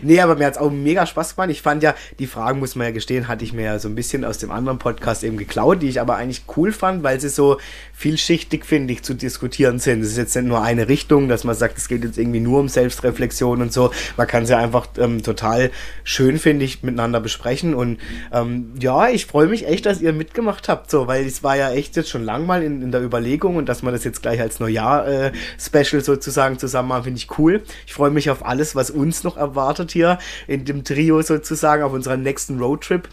Nee, aber mir hat es auch mega Spaß gemacht. Ich fand ja, die Fragen, muss man ja gestehen, hatte ich mir ja so ein bisschen aus dem anderen Podcast eben geklaut, die ich aber eigentlich cool fand, weil sie so vielschichtig, finde ich, zu diskutieren sind. Es ist jetzt nicht nur eine Richtung, dass man sagt, es geht jetzt irgendwie nur um Selbstreflexion und so. Man kann sie einfach ähm, total schön, finde ich, miteinander besprechen. Und ähm, ja, ich freue mich echt, dass ihr mitgemacht habt, so, weil es war ja echt jetzt schon lang mal in, in der Überlegung und dass man das jetzt gleich als Neujahr-Special sozusagen zusammen machen, finde ich cool. Ich freue mich auf alles, was uns noch erwartet hier in dem Trio sozusagen, auf unserem nächsten Roadtrip.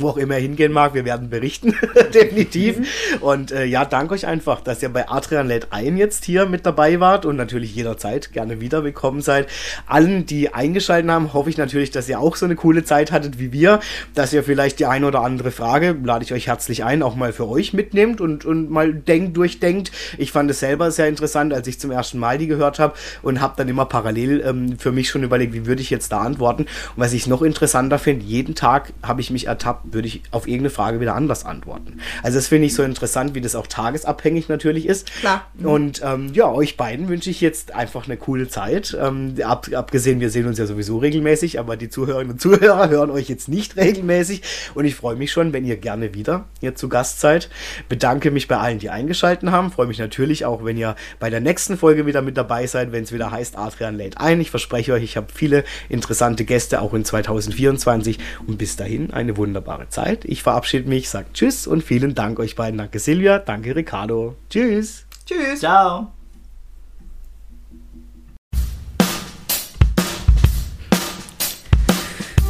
Wo auch immer er hingehen mag, wir werden berichten, definitiv. Und äh, ja, danke euch einfach, dass ihr bei Adrian lädt ein jetzt hier mit dabei wart und natürlich jederzeit gerne wieder willkommen seid. Allen, die eingeschaltet haben, hoffe ich natürlich, dass ihr auch so eine coole Zeit hattet wie wir, dass ihr vielleicht die eine oder andere Frage, lade ich euch herzlich ein, auch mal für euch mitnehmt und, und mal denkt, durchdenkt. Ich fand es selber sehr interessant, als ich zum ersten Mal die gehört habe und habe dann immer parallel ähm, für mich schon überlegt, wie würde ich jetzt da antworten. Und was ich noch interessanter finde, jeden Tag habe ich mich ertappt, würde ich auf irgendeine Frage wieder anders antworten. Also das finde ich so interessant, wie das auch tagesabhängig natürlich ist. Klar. Und ähm, ja, euch beiden wünsche ich jetzt einfach eine coole Zeit. Ähm, ab, abgesehen, wir sehen uns ja sowieso regelmäßig, aber die Zuhörerinnen und Zuhörer hören euch jetzt nicht regelmäßig. Und ich freue mich schon, wenn ihr gerne wieder hier zu Gast seid. Bedanke mich bei allen, die eingeschaltet haben. Freue mich natürlich auch, wenn ihr bei der nächsten Folge wieder mit dabei seid, wenn es wieder heißt, Adrian lädt ein. Ich verspreche euch, ich habe viele interessante Gäste auch in 2024. Und bis dahin eine wunderbare Zeit. Ich verabschiede mich, sage Tschüss und vielen Dank euch beiden. Danke Silvia, danke Ricardo. Tschüss. Tschüss. ciao.